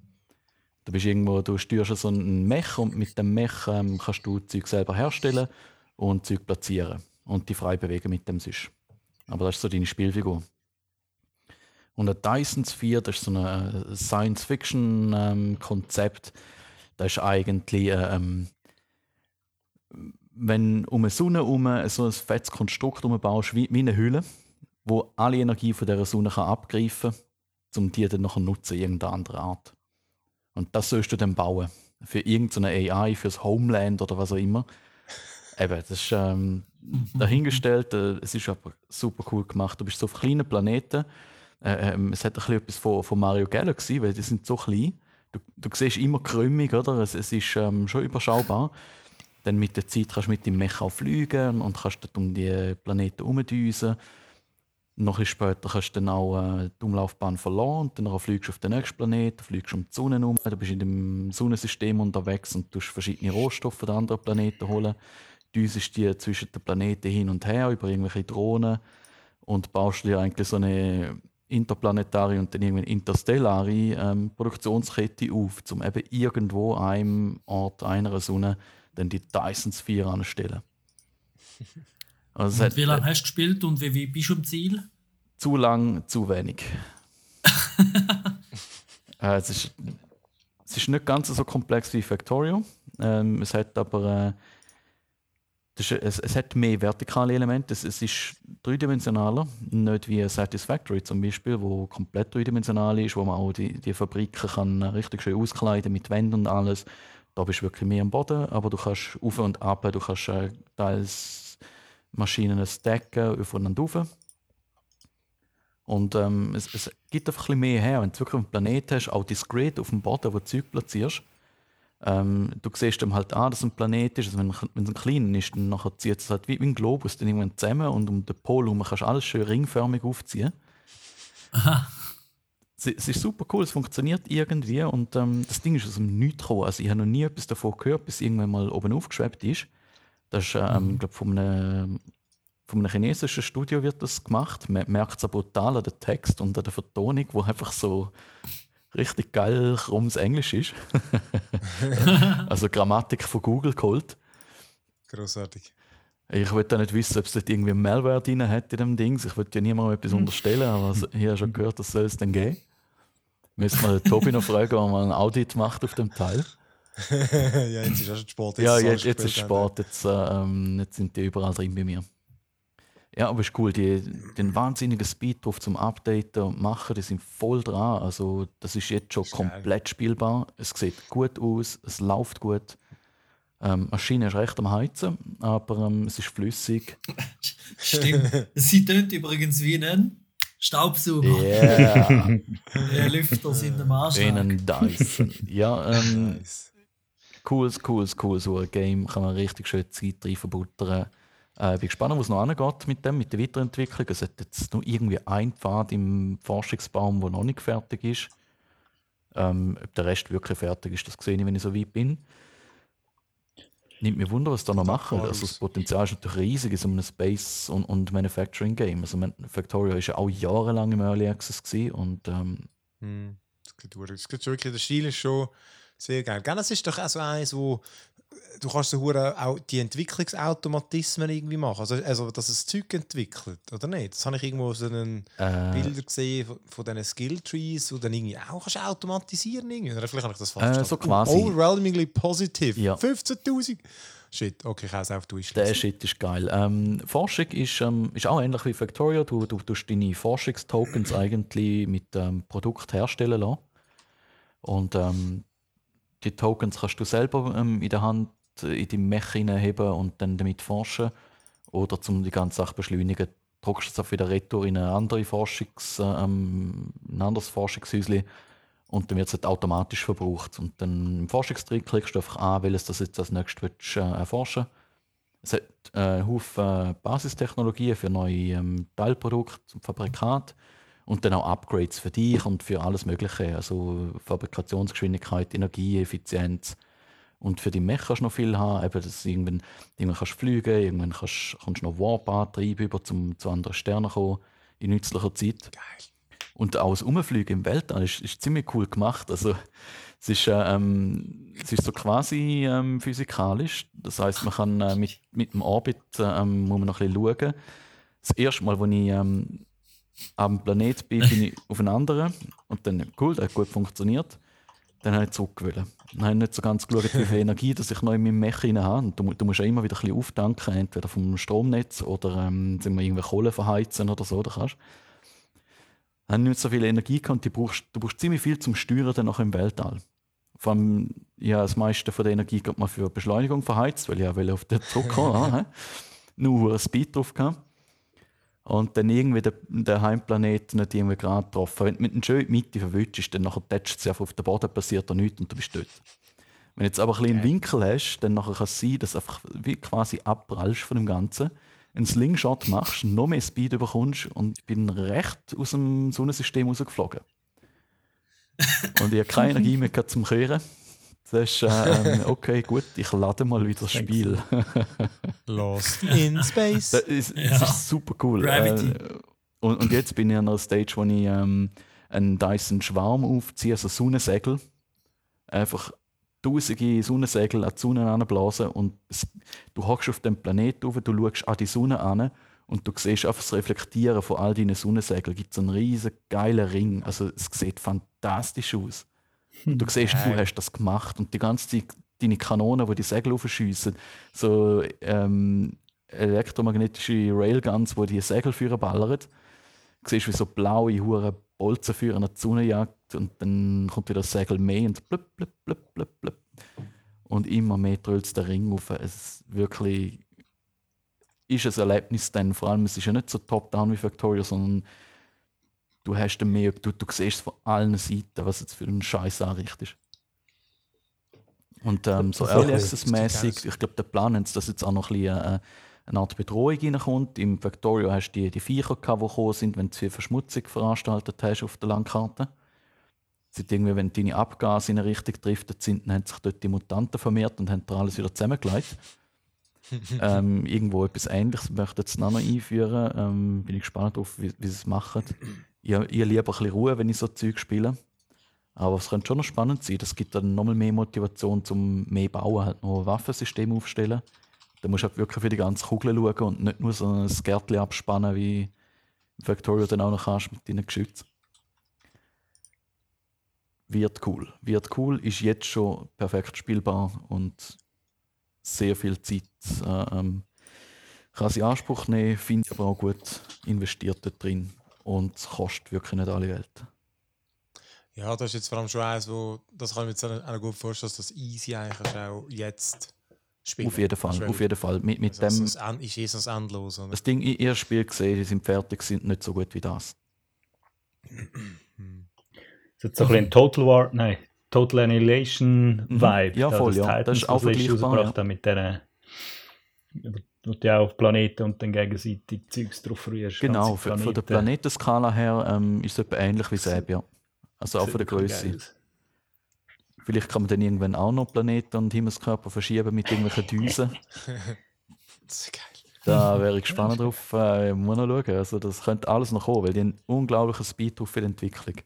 Du bist irgendwo, du steuerst so einen Mech und mit dem Mech ähm, kannst du Zeug selber herstellen und Zeug platzieren und die frei bewegen mit dem sonst. Aber das ist so deine Spielfigur. Und ein Dyson Sphere, das ist so ein äh, Science-Fiction-Konzept. Ähm, das ist eigentlich, äh, ähm, wenn um eine Sonne herum so ein fettes Konstrukt baust, wie, wie eine Hülle, wo alle Energie von dieser Sonne kann abgreifen kann, um die dann nachher nutzen in irgendeiner anderen Art. Und das sollst du dann bauen. Für irgendeine AI, fürs Homeland oder was auch immer. Eben, das ist ähm, mhm. dahingestellt. Äh, es ist aber super cool gemacht. Du bist so auf kleinen Planeten. Äh, ähm, es hat ein bisschen etwas von, von Mario Galaxy, weil die sind so klein. Du, du siehst immer krümmig, oder? Es, es ist ähm, schon überschaubar. Dann mit der Zeit kannst du mit dem Mech auch fliegen und kannst dort um die Planeten herumdüsen. Noch ein später kannst du dann auch äh, die Umlaufbahn verloren dann fliegst du auf den nächsten Planeten, fliegst um die Sonne herum, du bist in dem Sonnensystem unterwegs und tust verschiedene Rohstoffe der anderen Planeten holen, düsest die zwischen den Planeten hin und her über irgendwelche Drohnen und baust dir eigentlich so eine interplanetare und dann irgendwann interstellare ähm, Produktionskette auf, um eben irgendwo einem Ort einer Sonne dann die Dyson Sphere anstellen.
Also wie lange hast du gespielt und wie, wie bist du im Ziel?
Zu lang, zu wenig. äh, es, ist, es ist nicht ganz so komplex wie Factorio. Ähm, es hat aber äh, ist, es, es, hat mehr vertikale Elemente. Es, es, ist dreidimensionaler, nicht wie Satisfactory zum Beispiel, wo komplett dreidimensional ist, wo man auch die, die Fabriken kann richtig schön auskleiden mit Wänden und alles. Da bist du wirklich mehr am Boden, aber du kannst auf und ab, du kannst äh, teils Maschinen stacken, auf und rauf. Und ähm, es, es, gibt einfach ein bisschen mehr her. Wenn du wirklich einen Planeten hast, auch diskret auf dem Boden, wo du Zeug platzierst, ähm, du siehst ihm halt an, dass es ein Planet ist. Also wenn, wenn es ein kleiner ist, dann zieht es halt wie, wie ein Globus dann irgendwann zusammen und um den Pol herum kannst du alles schön ringförmig aufziehen. Aha es ist super cool, es funktioniert irgendwie und ähm, das Ding ist aus dem Nichts gekommen. Also ich habe noch nie etwas davon gehört, bis irgendwann mal oben aufgeschwebt ist. Das ist, ähm, mhm. glaube von einem, von einem chinesischen Studio wird das gemacht. Man merkt es brutal an dem Text und an der Vertonung, wo einfach so richtig geil krummes Englisch ist. also Grammatik von Google geholt.
Großartig.
Ich wollte nicht wissen, ob es dort irgendwie Malware drin hat in dem Ding. Ich wollte ja niemandem etwas hm. unterstellen, aber ich habe schon gehört, das soll es dann geben. Müssen wir Tobi noch fragen, ob man ein Audit macht auf dem Teil.
ja, jetzt ist schon Sport.
Jetzt ja, jetzt, jetzt ist Sport. Jetzt, äh, jetzt sind die überall drin bei mir. Ja, aber ist cool. Die, den wahnsinnigen Speed drauf zum Updaten und machen, die sind voll dran. Also, das ist jetzt schon ist komplett spielbar. Es sieht gut aus, es läuft gut. Ähm, Maschine ist recht am Heizen, aber ähm, es ist flüssig.
Stimmt. Sie tönt übrigens wie ein Staubsauger.
Yeah.
Der Lüfter sind am Arsch.
Wie ein Dyson. Ja, ähm, nice. cooles, cooles, cooles so ein Game. Kann man richtig schön Zeit rein verbuttern. Äh, bin gespannt, wo es noch angeht mit dem, mit der Weiterentwicklung. Es hat jetzt nur irgendwie ein Pfad im Forschungsbaum, der noch nicht fertig ist. Ähm, ob der Rest wirklich fertig ist, das sehe ich, wenn ich so weit bin. Nimmt mir Wunder, was da noch machen. Also das Potenzial ist natürlich riesig in so einem Space- und, und Manufacturing-Game. Also Factorio war ja auch jahrelang im Early Access gewesen und ähm,
hm, das geht wirklich, der Stil ist schon sehr geil. Das ist doch auch so eins, wo du kannst so auch die Entwicklungsautomatismen irgendwie machen. Also, also dass es Zeug entwickelt, oder nicht? Das habe ich irgendwo so einen äh. Bilder gesehen von, von diesen Skilltrees, wo dann irgendwie auch kannst automatisieren irgendwie. Oder vielleicht habe ich das falsch
äh, so quasi.
Overwhelmingly positive. Ja. 15.000. Shit, okay, ich habe es auf
Twitch. Der Shit ist geil. Ähm, Forschung ist, ähm, ist auch ähnlich wie Factorio. Du, du tust deine Forschungstokens eigentlich mit ähm, Produkt herstellen lassen. Und ähm, die Tokens kannst du selber ähm, in der Hand in die Mech hineinheben und dann damit forschen. Oder um die ganze Sache beschleunigen, druckst du es auf wieder retour in, eine andere Forschungs, ähm, ein anderes Forschungshäuschen und dann wird es halt automatisch verbraucht. Und dann im Forschungstrick klickst du einfach an, welches das jetzt als nächstes äh, erforschen Es hat äh, Haufen Basistechnologien für neue ähm, Teilprodukte und Fabrikate und dann auch Upgrades für dich und für alles Mögliche, also Fabrikationsgeschwindigkeit, Energieeffizienz Und für die Mech kannst du noch viel haben, eben, dass irgendwann, irgendwann kannst du fliegen, irgendwann kannst, kannst du noch Warp antreiben, über zum, zu anderen Sternen kommen, in nützlicher Zeit.
Geil.
Und auch das Umfliegen im Weltall ist, ist ziemlich cool gemacht. Also, es ist, äh, ähm, es ist so quasi ähm, physikalisch. Das heißt, man kann äh, mit, mit dem Orbit ähm, muss man noch ein bisschen schauen. Das erste Mal, als ich ähm, am Planet bin, bin ich auf einen anderen. Und dann, cool, das hat gut funktioniert. Dann habe ich zurückgewählt. Dann habe ich nicht so ganz geschaut, wie viel Energie dass ich noch in meinem Mech rein habe. Du, du musst ja immer wieder ein bisschen auftanken, entweder vom Stromnetz oder ähm, sind wir irgendwie Kohle verheizen oder so. Da kannst. Dann habe ich nicht so viel Energie gehabt. Du brauchst, du brauchst ziemlich viel zum Steuern dann noch im Weltall. Vor allem, ja, das meiste von der Energie geht man für Beschleunigung verheizt, weil ich ja auf den Druck kommen. Nur einen Speed drauf gehabt. Und dann irgendwie der, der Heimplanet nicht irgendwie gerade getroffen. Wenn du mit einem schön in die Mitte verwünschst, dann nachher es einfach auf den Boden, passiert da nichts und du bist dort. Wenn du jetzt aber ein einen Winkel hast, dann nachher kann es sein, dass du einfach wie quasi abprallst von dem Ganzen, einen Slingshot machst, noch mehr Speed bekommst und ich bin recht aus dem Sonnensystem rausgeflogen. und ich habe keine Energie mehr zum Kehren. Das ist, äh, okay, gut, ich lade mal wieder das Spiel.
Lost in Space.
Das ist, das
Ja.
ist super cool.
Gravity.
Äh, und, und jetzt bin ich an einer Stage, wo ich ähm, einen Dyson Schwarm aufziehe, also Sonnensegel. Einfach tausende Sonnensegel an die Sonne anblasen und es, du hockst auf dem Planeten rauf, du schaust an die Sonne an und du siehst einfach das Reflektieren von all deinen Sonnensegeln. Es gibt so einen riesen geilen Ring. Also es sieht fantastisch aus. Und du siehst, du hast das gemacht und die ganze deine Kanonen, die die Segel aufschiessen, so ähm, elektromagnetische Railguns, die die Segel führen ballern. Du siehst, wie so blaue hure Bolzen führen an die Sonne jagt und dann kommt wieder das Segel mehr und blub, blub, blub, blub, blub. Und immer mehr drölt der Ring auf. Es ist wirklich ist ein Erlebnis dann. Vor allem, es ist ja nicht so top-down wie Victoria, sondern du hast dann mehr, du, du siehst von allen Seiten, was jetzt für ein Scheiß anrichtest. Und ähm, so Early. Access-mäßig, ich glaube, der Plan ist, dass jetzt auch noch ein bisschen, äh, eine Art Bedrohung reinkommt. Im Victoria hast du die, die Viecher gehabt, die gekommen sind, wenn du viel Verschmutzung veranstaltet hast auf der Landkarte. Sind irgendwie, wenn deine Abgase in eine Richtung driftet sind, dann haben sich dort die Mutanten vermehrt und haben da alles wieder zusammengelegt. ähm, irgendwo etwas Ähnliches möchte ich jetzt noch einführen. Ähm, bin ich gespannt auf, wie, wie sie es machen. Ich, ich liebe ein bisschen Ruhe, wenn ich so Zeug spiele. Aber es könnte schon noch spannend sein. Das gibt dann nochmal mehr Motivation zum mehr bauen, halt noch ein Waffensystem aufstellen. Da musst du halt wirklich für die ganze Kugel schauen und nicht nur so ein Gärtchen abspannen, wie Factorio dann auch noch kannst mit deinen Geschützen. Wird cool. Wird cool, ist jetzt schon perfekt spielbar und sehr viel Zeit äh, ähm, kann sie in Anspruch nehmen, finde ich aber auch gut investiert dort drin und es kostet wirklich nicht alle Welt.
Ja, das ist jetzt vor allem schon eins, wo, das kann ich mir jetzt auch gut vorstellen, dass das easy eigentlich auch jetzt spielen.
Auf jeden Fall, auf jeden Fall. Mit, mit
Also,
dem,
es ist- eh sonst endlos. Oder?
das Ding, ich erst Spiel gesehen, die sind fertig, sind nicht so gut wie das.
Das ist so ein bisschen Total War, nein, Total Annihilation
Mhm.
Vibe.
Ja, voll,
das
ja. Das ist auch vergleichbar,
haben mit der wo du ja auf Planeten und dann gegenseitig Zeugs drauf rührst.
Genau, von der
Planeten.
Planetenskala her ähm, ist es etwa ähnlich wie Säb, ja. Also auch von der Größe. Vielleicht kann man dann irgendwann auch noch Planeten und Himmelskörper verschieben mit irgendwelchen Düsen.
Das ist geil.
Da wäre ich gespannt drauf. Äh, muss noch schauen. Also das könnte alles noch kommen, weil die haben unglaublichen Speed drauf für die Entwicklung.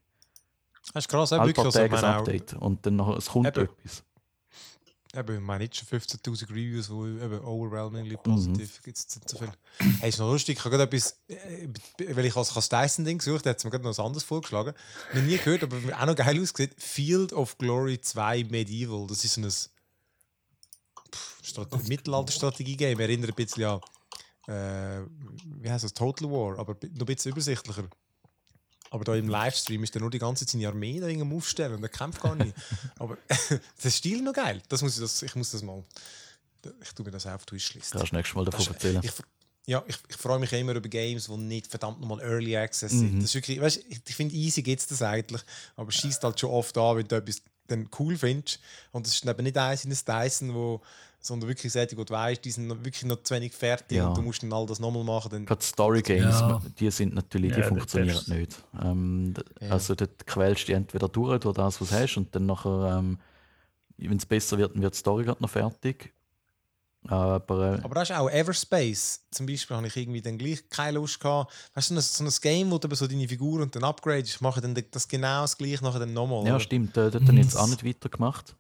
Das ist krass, auch wirklich.
paar Tage ein Update und dann noch, es kommt
Eben.
etwas.
Eben, ich meine jetzt schon 15.000 Reviews, die eben overwhelmingly
Mhm.
positiv gibt es nicht so viel. Hey, ist noch lustig, ich habe gerade etwas, äh, weil ich als das Dyson-Ding gesucht habe, hat es mir gerade noch was anderes vorgeschlagen. Noch nie gehört, aber auch noch geil ausgesehen. Field of Glory 2 Medieval. Das ist so ein Mittelalter-Strategie-Game. Erinnert ein bisschen an, äh, wie heißt das, Total War, aber noch ein bisschen übersichtlicher. Aber da im Livestream ist er nur die ganze Zeit seine Armee da irgendwo aufstellen und er kämpft gar nicht. Aber der Stil noch geil. Das muss ich, das, ich muss das mal. Ich tue mir das auf die Wishlist.
Kannst du nächstes Mal
Das
davon erzählen.
Ich, ja, ich, ich freue mich immer über Games, die nicht verdammt nochmal Early Access
Mhm.
sind. Das ist wirklich, weißt, ich, ich finde, easy geht es das eigentlich, aber es schießt halt schon oft an, wenn du etwas dann cool findest. Und es ist eben nicht eins in ein Dyson, wo, sondern wirklich sagt, du weißt, die sind wirklich noch zu wenig fertig
Ja.
und du musst dann all das nochmal machen. Dann,
Gerade Story Games,
Ja.
die sind natürlich, die
Ja,
funktionieren nicht. Ähm. Also dort quälst du die entweder durch durch das, was du hast, und dann nachher ähm, wenn es besser wird, dann wird die Story gerade noch fertig. Aber, äh,
Aber das ist auch Everspace. Zum Beispiel habe ich irgendwie dann gleich keine Lust gehabt. Weißt du, so ein, so ein Game, wo du eben so deine Figur und dann upgradest, ich mache dann das genau das gleiche nachher dann nochmal.
ja,
oder?
stimmt, äh, dort habe ich jetzt auch nicht weitergemacht.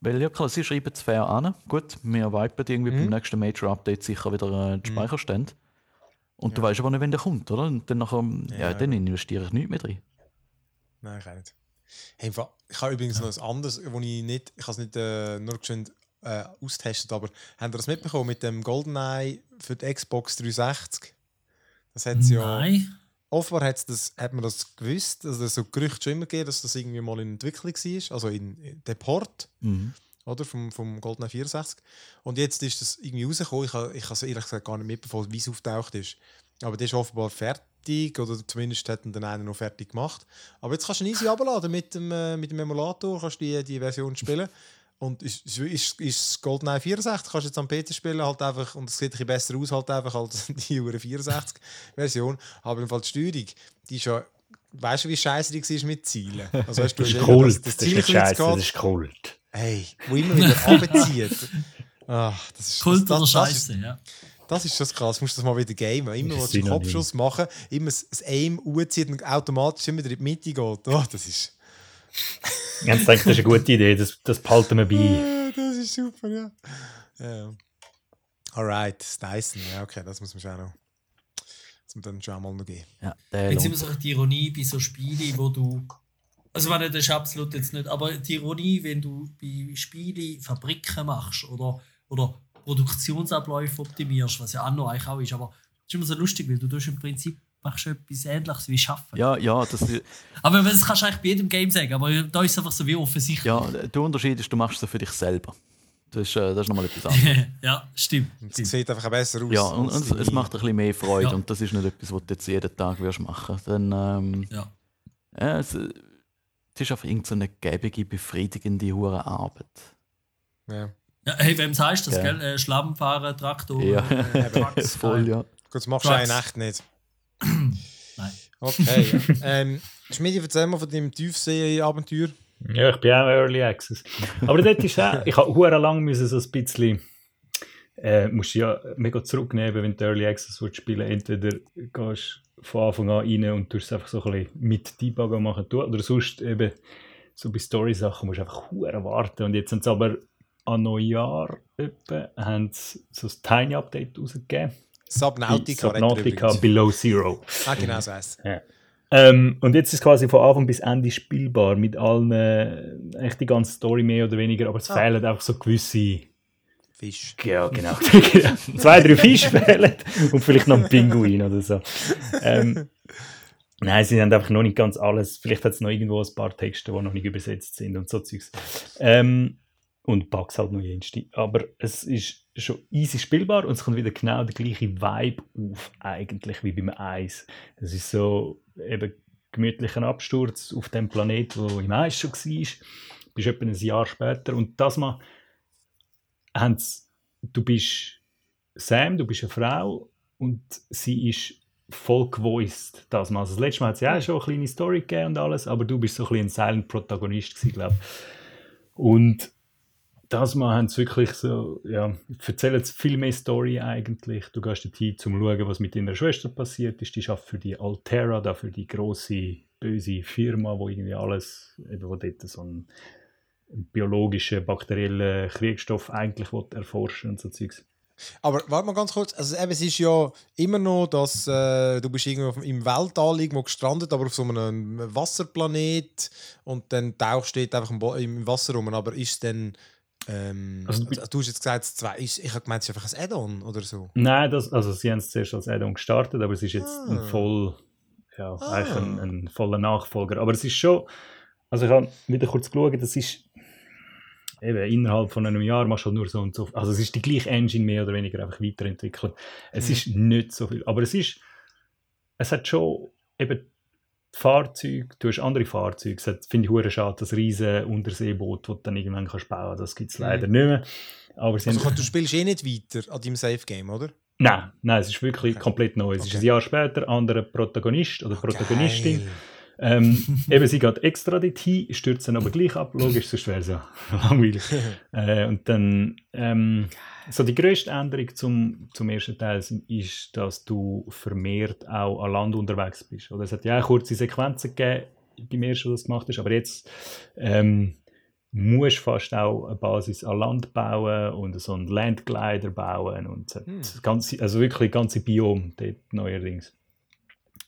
Weil ja klar, sie schreiben es fair an. Gut, wir wipen irgendwie
Mhm.
beim nächsten Major-Update sicher wieder äh, die Speicherstände. Und du
Ja.
weißt aber nicht, wenn der kommt, oder? Und dann, nachher, ja.
Ja.
dann investiere ich nichts mehr drin.
Nein, ich auch nicht. Hey, ich habe übrigens noch ein anderes, wo ich nicht, ich habe es nicht äh, nur schön äh, austestet, aber habt ihr das mitbekommen mit dem GoldenEye für die Xbox 360? Das hat ja,
Nein.
Offenbar hat's das, hat man das gewusst, also so Gerüchte schon immer gegeben, dass das irgendwie mal in Entwicklung war, also in, in der Port,
Mhm.
oder, vom, vom GoldenEye 64. Und jetzt ist das irgendwie rausgekommen, ich habe ich habe es ehrlich gesagt gar nicht mitbekommen, wie es auftaucht ist. Aber das ist offenbar fertig, oder zumindest hat ihn dann einer noch fertig gemacht. Aber jetzt kannst du ihn easy abladen mit dem, äh, mit dem Emulator, kannst du die, die Version spielen. Und ist, ist, ist, GoldenEye 64, kannst du jetzt am PC spielen, halt einfach, und es sieht ein bisschen besser aus halt einfach als die Uhr 64-Version. Aber im Fall die Steuerung, die ist ja, weißt du, wie scheiße die war mit Zielen? Also weißt du,
Das ist Kult.
das, das
Das ist scheiße,
gehabt.
das ist Kult.
Hey, wo immer wieder abzieht. Ach, das ist
Kult
das,
oder
das, ist,
Scheiße, ja.
das ist das krass. Du musst das mal wieder gamen. Immer willst du. Kopfschuss machen, immer das Aim anzieht und automatisch immer wieder in die Mitte geht. Oh, das ist.
Ich habe gedacht, das ist eine gute Idee, das, das behalten wir bei.
Äh, das ist super, ja. ja. ja. Alright, das Dyson. Ja, okay, das muss man schon auch noch. Das muss man dann schon auch mal noch geben.
Ja,
Jetzt immer so die Ironie bei so Spielen, wo du. Also, meine, das ist absolut jetzt nicht. Aber die Ironie, wenn du bei Spielen Fabriken machst oder, oder Produktionsabläufe optimierst, was ja auch noch eigentlich auch ist. Aber es ist immer so lustig, weil du tust im Prinzip machst du etwas Ähnliches wie Schaffen.
Ja, ja, das, ist-
Aber das kannst du eigentlich bei jedem Game sagen. Aber da ist es einfach so wie offensichtlich.
ja, der Unterschied ist, du machst es für dich selber. Das ist, äh, das ist nochmal etwas anderes.
ja, stimmt.
Und es
stimmt.
sieht einfach besser aus.
Ja, und, und es
deine-
macht ein bisschen mehr Freude
Ja.
und das ist nicht etwas, was du jetzt jeden Tag wirst machen Dann, ähm,
Ja.
ja, es, es ist einfach irgendeine so eine gäbige, befriedigende hure Arbeit.
Ja.
Ja, hey, wem sagst du das,
Ja.
gell? Äh, Schlammfahren, Traktor,
Ja,
äh, Trucks.
voll, ja.
Gut, das machst du eigentlich echt nicht.
Nein.
Okay. ja. ähm, Schmidi, erzähl mal von deinem Tiefsee-Abenteuer.
Ja, ich bin auch Early Access. Aber dort ist auch, ich habe hure lang müssen so ein bisschen, äh, musst du ja mega zurücknehmen, wenn du Early Access willst spielen Entweder gehst du von Anfang an rein und tust es einfach so ein bisschen mit Debuggen machen, oder sonst eben so bei Story-Sachen musst du einfach hure warten. Und jetzt haben sie aber an Neujahr etwa, haben sie so ein Tiny-Update rausgegeben.
Subnautica,
Subnautica. Below Zero.
Ah, genau so heisst es.
Ähm, und jetzt ist quasi von Anfang bis Ende spielbar mit allen, äh, echt die ganze Story mehr oder weniger, aber es
Ah.
fehlen einfach so gewisse,
Fisch.
ja genau, zwei, drei Fische fehlen und vielleicht noch ein Pinguin oder so. Ähm, nein, sie haben einfach noch nicht ganz alles, vielleicht hat es noch irgendwo ein paar Texte, die noch nicht übersetzt sind und so Zeugs. Ähm, und Bugs halt noch jenste. Aber es ist schon easy spielbar und es kommt wieder genau der gleiche Vibe auf, eigentlich wie beim Eis. Es ist so eben gemütlicher Absturz auf dem Planet, wo im Eis schon war. Bist etwa ein Jahr später und das mal haben's, du bist Sam, du bist eine Frau und sie ist voll gevoiced. Das, mal. Also das letzte Mal hat es ja auch schon eine kleine Story gegeben und alles, aber du bist so ein bisschen ein silent Protagonist gewesen, glaube Und das sie wirklich so, ja, erzählen jetzt viel mehr Story eigentlich. Du gehst dorthin, um zu schauen, was mit deiner Schwester passiert ist. Die arbeitet für die Altera, da für die große böse Firma, wo irgendwie alles, eben, wo dort so einen biologischen, bakteriellen Kriegstoff eigentlich erforschen und so Zeugs.
Aber warte mal ganz kurz. Also eben, es ist ja immer noch, dass äh, du bist irgendwo im Weltall irgendwo gestrandet, aber auf so einem Wasserplanet und dann tauchst du einfach im Wasser rum. Aber ist es dann... Ähm,
Also
also,
du-
hast jetzt gesagt, es zwei, ist, ich habe gemeint, es ist einfach ein Add-on oder so.
Nein, das, also sie haben es zuerst als Add-on gestartet, aber es ist jetzt ein
Ah.
voll, ja,
Ah.
eigentlich ein, ein voller Nachfolger. Aber es ist schon, also ich habe wieder kurz geschaut, das ist eben innerhalb von einem Jahr machst du halt nur so und so. Also es ist die gleiche Engine mehr oder weniger einfach weiterentwickelt. Es
Mhm.
ist nicht so viel, aber es ist, es hat schon eben Fahrzeuge, du hast andere Fahrzeuge. Hat, finde ich hure schade, das riesige Unterseeboot, das du dann irgendwann kannst bauen kannst, das gibt es
Mhm.
leider nicht mehr. Aber sie
Also,
haben-
du spielst eh nicht weiter an deinem Safe-Game, oder?
Nein, nein, es ist wirklich
Okay.
komplett neu. Es ist
Okay.
ein Jahr später, anderer Protagonist oder Protagonistin.
Geil.
Ähm, eben, sie geht extra dorthin, stürzt dann aber gleich ab, logisch, sonst wäre es ja langweilig. äh, und dann, ähm, so die grösste Änderung zum, zum ersten Teil ist, dass du vermehrt auch an Land unterwegs bist. Oder es hat ja auch kurze Sequenzen gegeben, beim ersten, du gemacht hast, aber jetzt ähm, musst fast auch eine Basis an Land bauen und so einen Landglider bauen und
Hm.
ganze, also wirklich ganze Biom dort neuerdings.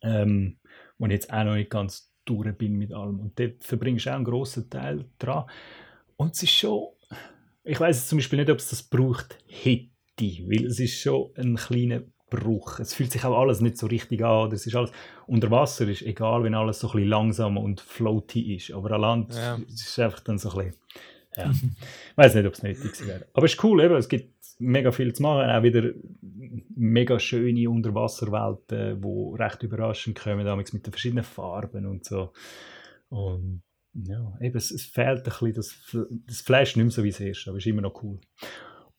Ähm, wo ich jetzt auch noch nicht ganz durch bin mit allem. Und dort verbringst du auch einen grossen Teil dran. Und es ist schon, ich weiß zum Beispiel nicht, ob es das braucht hätte, weil es ist schon ein kleiner Bruch. Es fühlt sich auch alles nicht so richtig an. Oder es ist alles, unter Wasser ist egal, wenn alles so ein bisschen langsam und floaty ist. Aber an Land
Ja.
es ist einfach dann so ein bisschen, ja. Ich weiß nicht, ob es nötig wäre. Aber es ist cool, eben. es gibt mega viel zu machen. Auch wieder mega schöne Unterwasserwelten, die recht überraschend kommen, damals mit den verschiedenen Farben und so. Und ja, eben, es, es fehlt ein bisschen das, das Fleisch nicht mehr so wie es erst, aber es ist immer noch cool.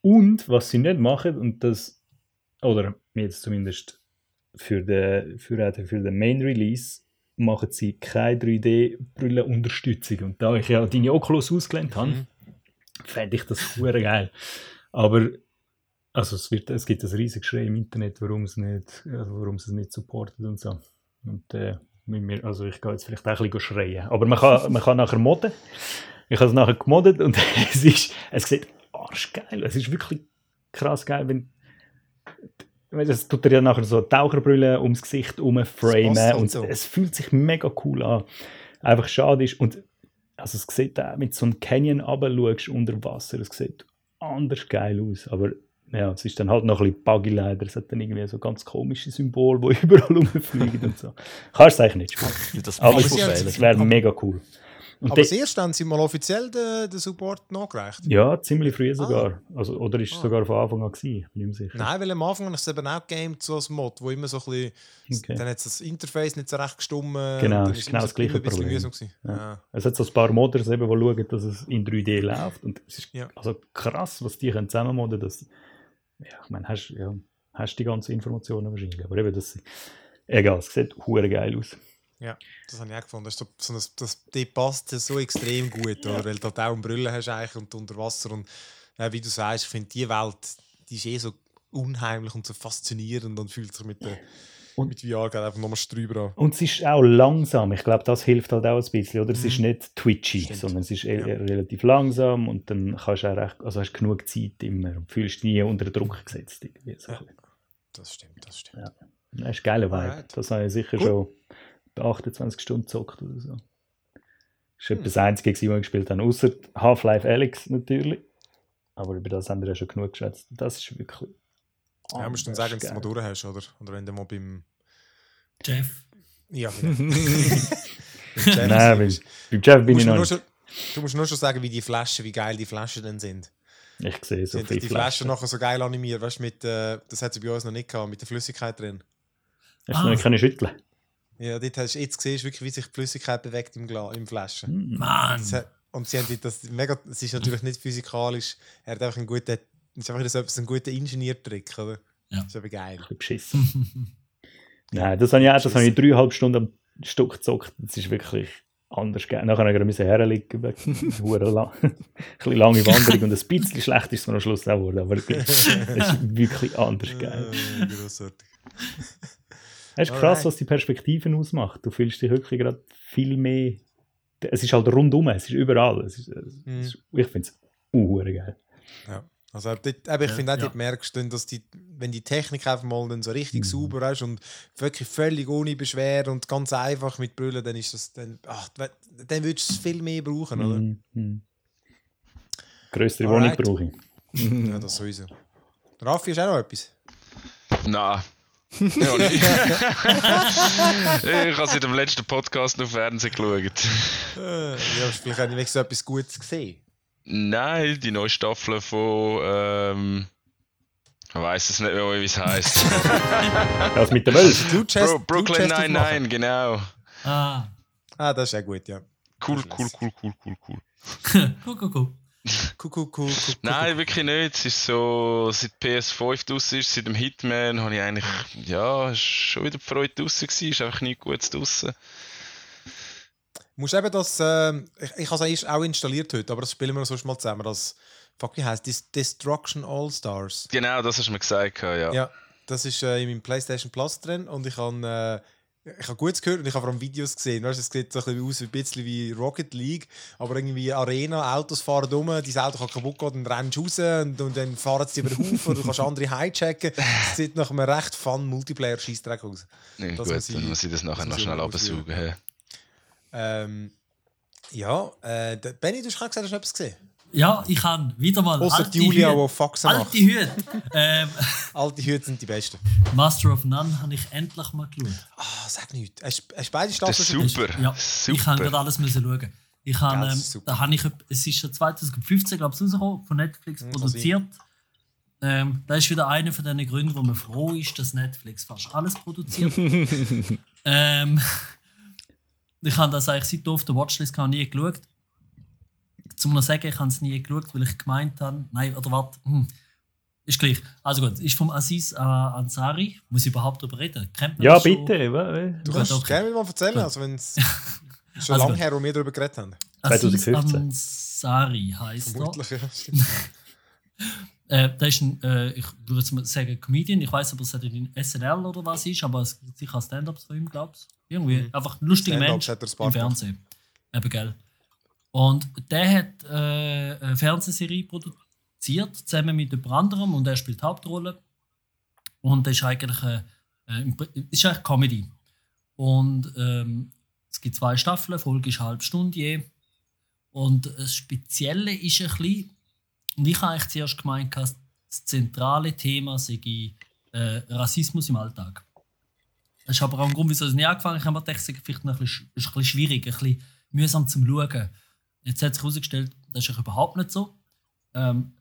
Und was sie nicht machen, und das, oder jetzt zumindest für den, für, für den Main Release, machen sie keine 3D-Brillenunterstützung. Und da ich ja deine Oculus ausgelernt habe,
Mhm.
Fände ich das hure geil. Aber also es, wird, es gibt ein riesiges Schrei im Internet, warum es nicht, also warum es es nicht supportet und so. Und äh, mir, also ich gehe jetzt vielleicht auch ein bisschen schreien. Aber man kann, man kann nachher modden. Ich habe es nachher gemoddet und es ist, es sieht arschgeil. Es ist wirklich krass geil, wenn das tut er ja nachher so Taucherbrille ums Gesicht umframen
halt
und
so.
es fühlt sich mega cool an. Einfach schade ist und also es sieht auch, mit so einem Canyon runterschaust unter Wasser, es sieht anders geil aus, aber ja, es ist dann halt noch ein bisschen buggy leider, es hat dann irgendwie so ganz komische Symbole, die überall rumfliegen und so. Kannst du eigentlich nicht spielen.
Das
Aber es, es wäre mega cool. Und
Aber das erste haben sie mal offiziell den, den Support nachgereicht.
ja, ziemlich früh sogar. Also, oder ist es
Ah.
sogar von Anfang an gewesen? Bin ich mir sicher.
Nein, weil am Anfang habe ich es eben auch gegamed, so als Mod, wo immer so ein bisschen,
Okay.
dann hat das Interface nicht so recht gestummen.
Genau,
dann
ist genau das gleiche Problem. Ja.
Ja.
Es hat so ein paar Modders, eben, die schauen, dass es in 3D läuft. Und es ist
Ja.
also krass, was die können zusammen modden dass Ja, ich meine, hast, ja, hast die ganzen Informationen wahrscheinlich. Aber eben, das, egal, es sieht geil aus.
Ja, das habe ich auch gefunden. Das, so, so das, das, die passt so extrem gut, oder? weil du halt auch Brille hast eigentlich und unter Wasser. Und ja, wie du sagst, ich finde die Welt, die ist eh so unheimlich und so faszinierend und fühlt sich mit, der,
Und-
mit VR gerade einfach nochmal drüber an.
Und es ist auch langsam. Ich glaube, das hilft halt auch ein bisschen. Oder? Es ist
Mhm.
nicht twitchy,
Stimmt.
sondern es ist eher
Ja.
relativ langsam und dann kannst du auch recht, also hast genug Zeit immer und fühlst dich nie unter Druck gesetzt. Irgendwie so.
Ja. Das stimmt, das stimmt.
Ja. Das ist ein geiler Vibe. Das habe ich sicher
Gut.
schon 28 Stunden gezockt oder so. Das ist
Hm.
etwa das Einzige, was ich gespielt habe. Außer Half-Life Alex natürlich. Aber über das haben wir ja schon genug geschätzt. Das ist wirklich.
Ja, musst du dann sagen, dass du es mal durch hast, oder? Oder wenn du mal beim.
Jeff.
Ja, genau. Beim Jeff
Nein, beim, beim Jeff
du,
bin
musst
ich noch
nur
nicht.
schon, du musst nur schon sagen, wie die Flaschen, wie geil die Flaschen dann sind.
Ich sehe so
sind
viele
die
Flaschen.
Flaschen nachher so geil animiert, weißt du, mit, äh, das hat sie bei uns noch nicht gehabt, mit der Flüssigkeit drin.
Hast du
Ah.
noch nicht können schütteln
Ja, dort hast du jetzt gesehen, wirklich, wie sich die Flüssigkeit bewegt im, Gla im Flaschen.
Mann.
Und sie haben das mega, es ist natürlich nicht physikalisch, er hat einfach einen guten, es ist einfach so etwas, ein guter Ingenieurtrick, oder?
Ja.
Das ist aber geil.
Ein beschissen. Nein, das habe ich auch, das habe ich dreieinhalb Stunden am Stück gezockt. Das ist wirklich anders geil. Nachher habe ich müssen herlegen, wegen lang, ein bisschen lange Wanderung und ein bisschen schlecht ist es mir am Schluss auch geworden, aber es ist wirklich anders geil.
Äh, grossartig.
Es ist krass,
Alright.
was die Perspektiven ausmacht. Du fühlst dich wirklich gerade viel mehr. Es ist halt rundum, es ist überall. Es ist, es
Mhm.
ist, ich finde es uh, geil.
Ja. Also dort, aber ich finde auch,
ja.
dort merkst du, dass die, wenn die Technik einfach mal dann so richtig
Mhm.
sauber ist und wirklich völlig ohne Beschwer und ganz einfach mit Brüllen, dann ist das, dann, ach, dann würdest du es viel mehr brauchen, oder?
Mhm. Mhm. Größere. Wohnung brauche ich.
Ja, das sowieso. Raffi, ist auch noch etwas?
Nein. Ja, ich habe seit dem letzten Podcast noch Fernsehen geschaut.
Äh, ja, vielleicht auch nicht so etwas Gutes gesehen.
Nein, die neue Staffel von. Ähm, ich weiß es nicht mehr, wie es heißt.
Das mit der.
Blue Chest,
Bro, Brooklyn
Blue Chest aufmachen.
99, genau.
Ah.
Ah, das ist ja gut, ja.
Cool, cool, cool, cool, cool, cool.
Cool, cool, cool.
Cool,
Nein, wirklich nicht. Es ist so, seit PS5 draussen ist, seit dem Hitman, habe ich eigentlich, ja, schon wieder Freude draussen gewesen, ist einfach nichts Gutes draussen.
Musst eben das, äh, ich, ich habe es auch installiert heute, aber das spielen wir sonst mal zusammen. Das, fuck, wie heißt das? Destruction All Stars.
Genau, das hast du mir gesagt, ja.
Ja, das ist äh, in meinem PlayStation Plus drin und ich habe äh, ich habe Gutes gehört und ich habe vor allem Videos gesehen. Weißt, es sieht so ein bisschen aus wie ein bisschen wie Rocket League, aber irgendwie Arena, Autos fahren rum, dein Auto kann kaputt gehen, dann rennst du raus und, und dann fahren sie über den Haufen und du kannst andere hijacken. Es sieht nach einem recht fun multiplayer scheißdreck aus.
Nee,
Das
gut,
muss ich-
dann muss ich das nachher
das
noch schnell hä?
Ähm, ja, äh, Benny, du hast gerade gesagt, hast du etwas gesehen?
Ja, ich habe wieder mal
Außer
alte
Julia,
Hüte.
die Faxen macht.
Alte Hüte. ähm,
Alte Hüte sind die besten.
Master of None habe ich endlich mal geschaut.
Ah, sag nichts. Hast du beide
Das
Staffeln
ist
schon
super.
Ja,
super.
ich habe gerade alles müssen schauen. Ich habe,
das
ähm, da habe ich, es ist schon 2015, glaube ich, rausgekommen, von Netflix
kann
produziert. Ähm, das ist wieder einer von den Gründen, wo man froh ist, dass Netflix fast alles produziert. ähm, ich habe das eigentlich seit auf der Watchlist gar nie geschaut. Zum noch sagen, ich habe es nie geschaut, weil ich gemeint habe, nein, oder warte, hm, ist gleich. Also gut, ist vom Aziz äh, Ansari, muss ich überhaupt darüber reden? Kennt man
Ja,
das schon?
bitte. wa-
Du kannst
doch.
gerne mal erzählen, also wenn es schon
Also
lange
gut.
her, wo wir darüber geredet haben.
Aziz
2015.
Ansari heisst er.
Vermutlich, ja.
Äh, der ist ein, äh, ich würde jetzt mal sagen, Comedian. Ich weiß aber, ob es in SNL oder was ist, aber es gibt sicher Stand-Ups von ihm, glaube ich. Irgendwie. Einfach ein lustiger
Mhm.
Mensch im Fernsehen. Eben, gell. Und der hat äh, eine Fernsehserie produziert, zusammen mit jemand anderem, und er spielt die Hauptrolle. Und das ist eigentlich äh, ist eigentlich Comedy. Und ähm, es gibt zwei Staffeln, Folge ist eine halbe Stunde je. Und das Spezielle ist ein bisschen, und ich habe eigentlich zuerst gemeint, das zentrale Thema sei äh, Rassismus im Alltag. Das ist aber auch ein Grund, wieso ich nicht angefangen habe. Ich habe mir gedacht, es sei vielleicht ein bisschen, ist schwierig, ein bisschen mühsam zum Schauen. Jetzt hat sich herausgestellt, das ist überhaupt nicht so. Ähm,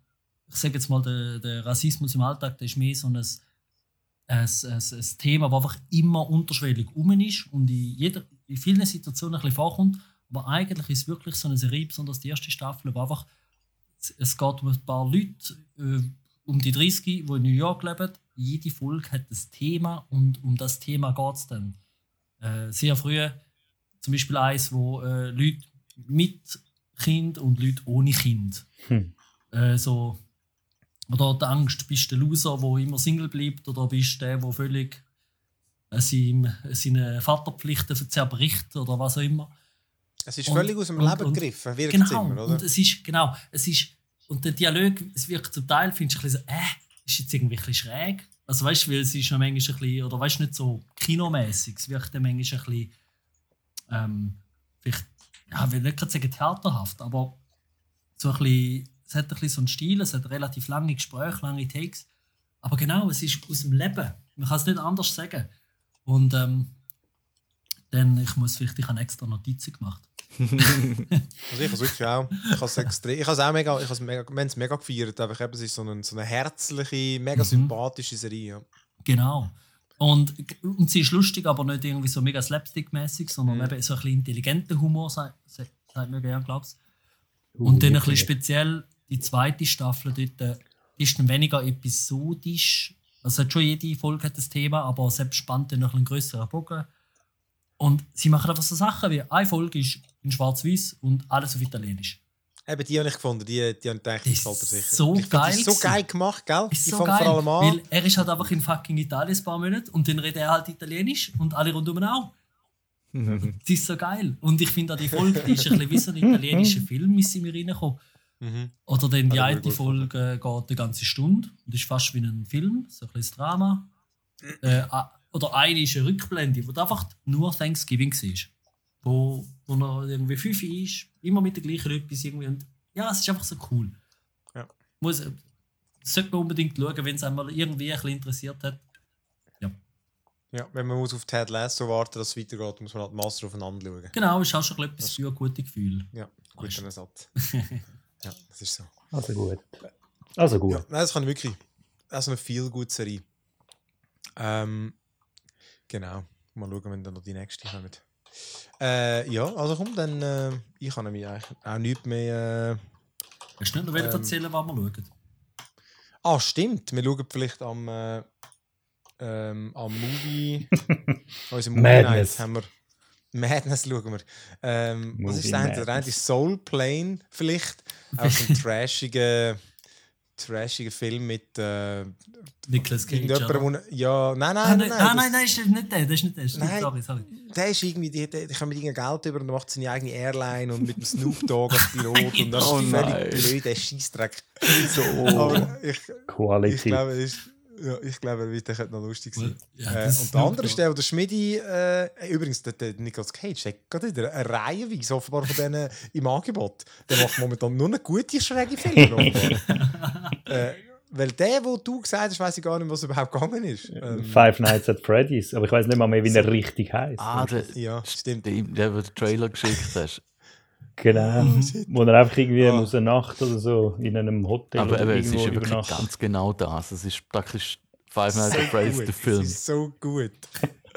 ich sage jetzt mal, der, der Rassismus im Alltag der ist mehr so ein, ein, ein, ein Thema, das einfach immer unterschwellig um ist und in, jeder, in vielen Situationen ein bisschen vorkommt. Aber eigentlich ist es wirklich so eine Serie, besonders die erste Staffel, wo einfach es- es geht um ein paar Leute, äh, um die 30, die in New York leben. Jede Folge hat ein Thema und um das Thema geht es dann. Äh, sehr früh zum Beispiel eins, wo äh, Leute mit Kind und Leute ohne Kind.
Hm.
Äh, so, oder die Angst, bist du der Loser, der immer Single bleibt, oder bist du der, der völlig äh, seinem, seine Vaterpflichten zerbricht oder was auch immer.
Es ist
Und-
völlig aus dem
und-
Leben
und-
gegriffen, wirkt
Genau,
es immer, oder?
und es ist, genau, es ist, und der Dialog, es wirkt zum Teil, findest du ein bisschen so, äh, ist jetzt irgendwie ein bisschen schräg. Also weißt du, weil es ist noch manchmal ein bisschen, oder weißt du, nicht so kinomäßig, es wirkt dann manchmal ein bisschen, ähm, vielleicht, ja, ich will nicht gerade sagen theaterhaft, aber so ein bisschen, es hat ein bisschen so einen Stil, es hat relativ lange Gespräche, lange Takes, aber genau, es ist aus dem Leben. Man kann es nicht anders sagen. Und ähm, dann, ich muss vielleicht, ich habe extra Notizen gemacht.
Also ich habe es wirklich auch. Ich habe es extrem. Ich habe es auch mega. Ich habe es mega. Wir haben es mega gefeiert. Einfach eben, es ist so eine, so eine herzliche, mega
Mhm.
sympathische Serie.
Genau. Und, und sie ist lustig, aber nicht irgendwie so mega slapstick-mäßig, sondern
Mhm.
eben so ein bisschen intelligenter Humor, sagt, mir gerne, glaubst Und dann ein bisschen speziell die zweite Staffel dort äh, ist dann weniger episodisch. Also hat schon jede Folge hat das Thema, aber selbst spannt dann noch einen größeren Bogen. Und sie machen einfach so Sachen wie eine Folge ist in Schwarz-Weiß und alles auf Italienisch.
Eben, die habe ich gefunden. Die, die habe ich gedacht,
Das
gefällt dir sicher.
ist so
ich
geil
Die ist so geil gemacht, gell?
Ist
die
so
fangen
geil,
vor allem an.
weil er ist halt einfach in fucking Italien ein paar Monate und dann redet er halt Italienisch und alle rundum auch. Das ist so geil. Und ich finde auch die Folge, die ist ein bisschen wie so ein italienischer Film, ist sie mir reingekommen.
Mhm.
Oder dann die
mir
eine Folge geht eine ganze Stunde und ist fast wie ein Film, so ein bisschen Drama. Äh, oder eine ist eine Rückblende, wo einfach nur Thanksgiving war. Wo, wo er irgendwie fünf ist, immer mit den gleichen etwas irgendwie. Und ja, es ist einfach so cool.
Ja.
Muss, sollte man unbedingt schauen, wenn es einmal irgendwie ein bisschen interessiert hat.
Ja, wenn man muss auf Ted Lasso warten, dass es weitergeht, muss man halt Master aufeinander schauen.
Genau, ist auch schon etwas für ein gutes Gefühl.
Ja, guter Ersatz. ja, das ist so.
Also gut. Also gut.
Ja, nein, das kann ich wirklich. Das ist eine viel gute Serie. Ähm, genau. Mal schauen, wenn dann noch die nächste kommt. Äh, ja, also komm, dann. Äh, ich kann nämlich auch nichts mehr. Äh,
Hast du nicht noch
Ähm.
erzählen, was wir schauen?
ah, stimmt. Wir schauen vielleicht am. Äh, ähm, am Movie. unserem Movie
Madness.
Night haben wir, Madness schauen wir. Ähm, was ist das? Der eine ist Soul Plane vielleicht. Auch so ein trashiger Film mit äh,
Nicolas Cage.
wo- Ja, nein,
Ah,
nein,
nein,
nein.
nein,
das-
nein, nein, ist nicht der, das ist nicht der. Stimmt,
Nein.
Sorry, sorry.
Der ist irgendwie, die, die kommen mit irgendeinem Geld über und macht seine eigene Airline und mit dem Snoop Dogg als Pilot und das
Oh
ist
nein.
völlig blöd, der Scheissdreck.
So.
Aber ich, ich
Quality.
glaube, es ist, ja, ich glaube, er wird- der könnte noch lustig sein.
Ja,
äh, und der andere ist der, wo der Schmidi, äh, übrigens, der, der Nicolas Cage, der hat gerade wieder eine Reihenweise offenbar von denen im Angebot. Der macht momentan nur noch gute, schräge Filme. äh, weil der, wo du gesagt hast, weiß ich gar nicht, was überhaupt gegangen ist. Ähm,
Five Nights at Freddy's. Aber ich weiß nicht mal mehr, wie er richtig heißt.
Ah, der,
ja, stimmt.
der, der, der den Trailer geschickt hast.
Genau. Wo er einfach irgendwie
Ah.
aus der Nacht oder so in einem Hotel
Aber
oder
eben, es ist wirklich ganz genau das. Es ist praktisch Five Nights at Freddy's, der Film.
Es ist so gut.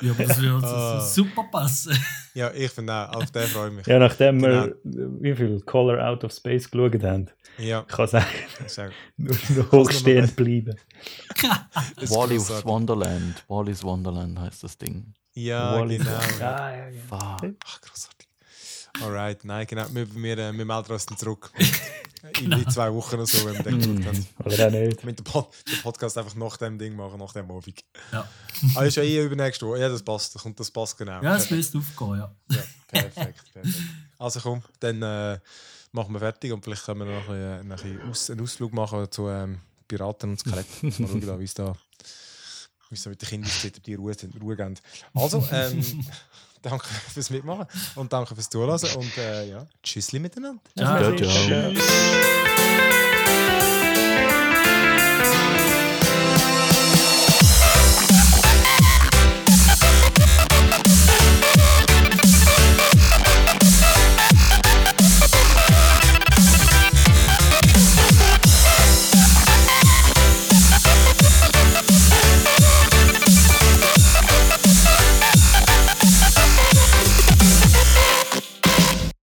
Ja, aber das würde
Ah.
super passen.
Ja, ich finde auch, auf den freue ich mich.
Ja, nachdem
Genau.
wir wie viel Color Out of Space geschaut haben,
Ja,
kann ich sagen, nur noch hochstehend bleiben.
Wally's. Wonderland. Wally's Wonderland heißt das Ding.
Ja,
Wall-E.
genau.
Ja, ja, ja.
Fuck.
Ach, großartig. Alright, nein, genau. Wir, wir, äh, wir melden uns dann zurück. in, zwei Wochen oder so, wenn wir den haben.
Oder auch nicht.
Mit dem, Pod den Podcast einfach nach dem Ding machen, nach dem Abend.
Ja,
Ah, ist ja eh übernächste Woche. Ja, das passt. Das, kommt, das passt genau.
ja es
perfekt.
müsste aufgehen, ja.
ja, perfekt, perfekt. Also komm, dann äh, machen wir fertig und vielleicht können wir noch ein, bisschen, ein bisschen einen Ausflug machen zu ähm, Piraten und Skelett. Mal schauen, wie es da, wie es da mit den Kindern aussieht, ob die Ruhe, Ruhe geben. Also, ähm, danke fürs Mitmachen und danke fürs Zuhören und äh, ja, tschüssli miteinander.
Ciao.
Ciao, ciao.
Tschüss.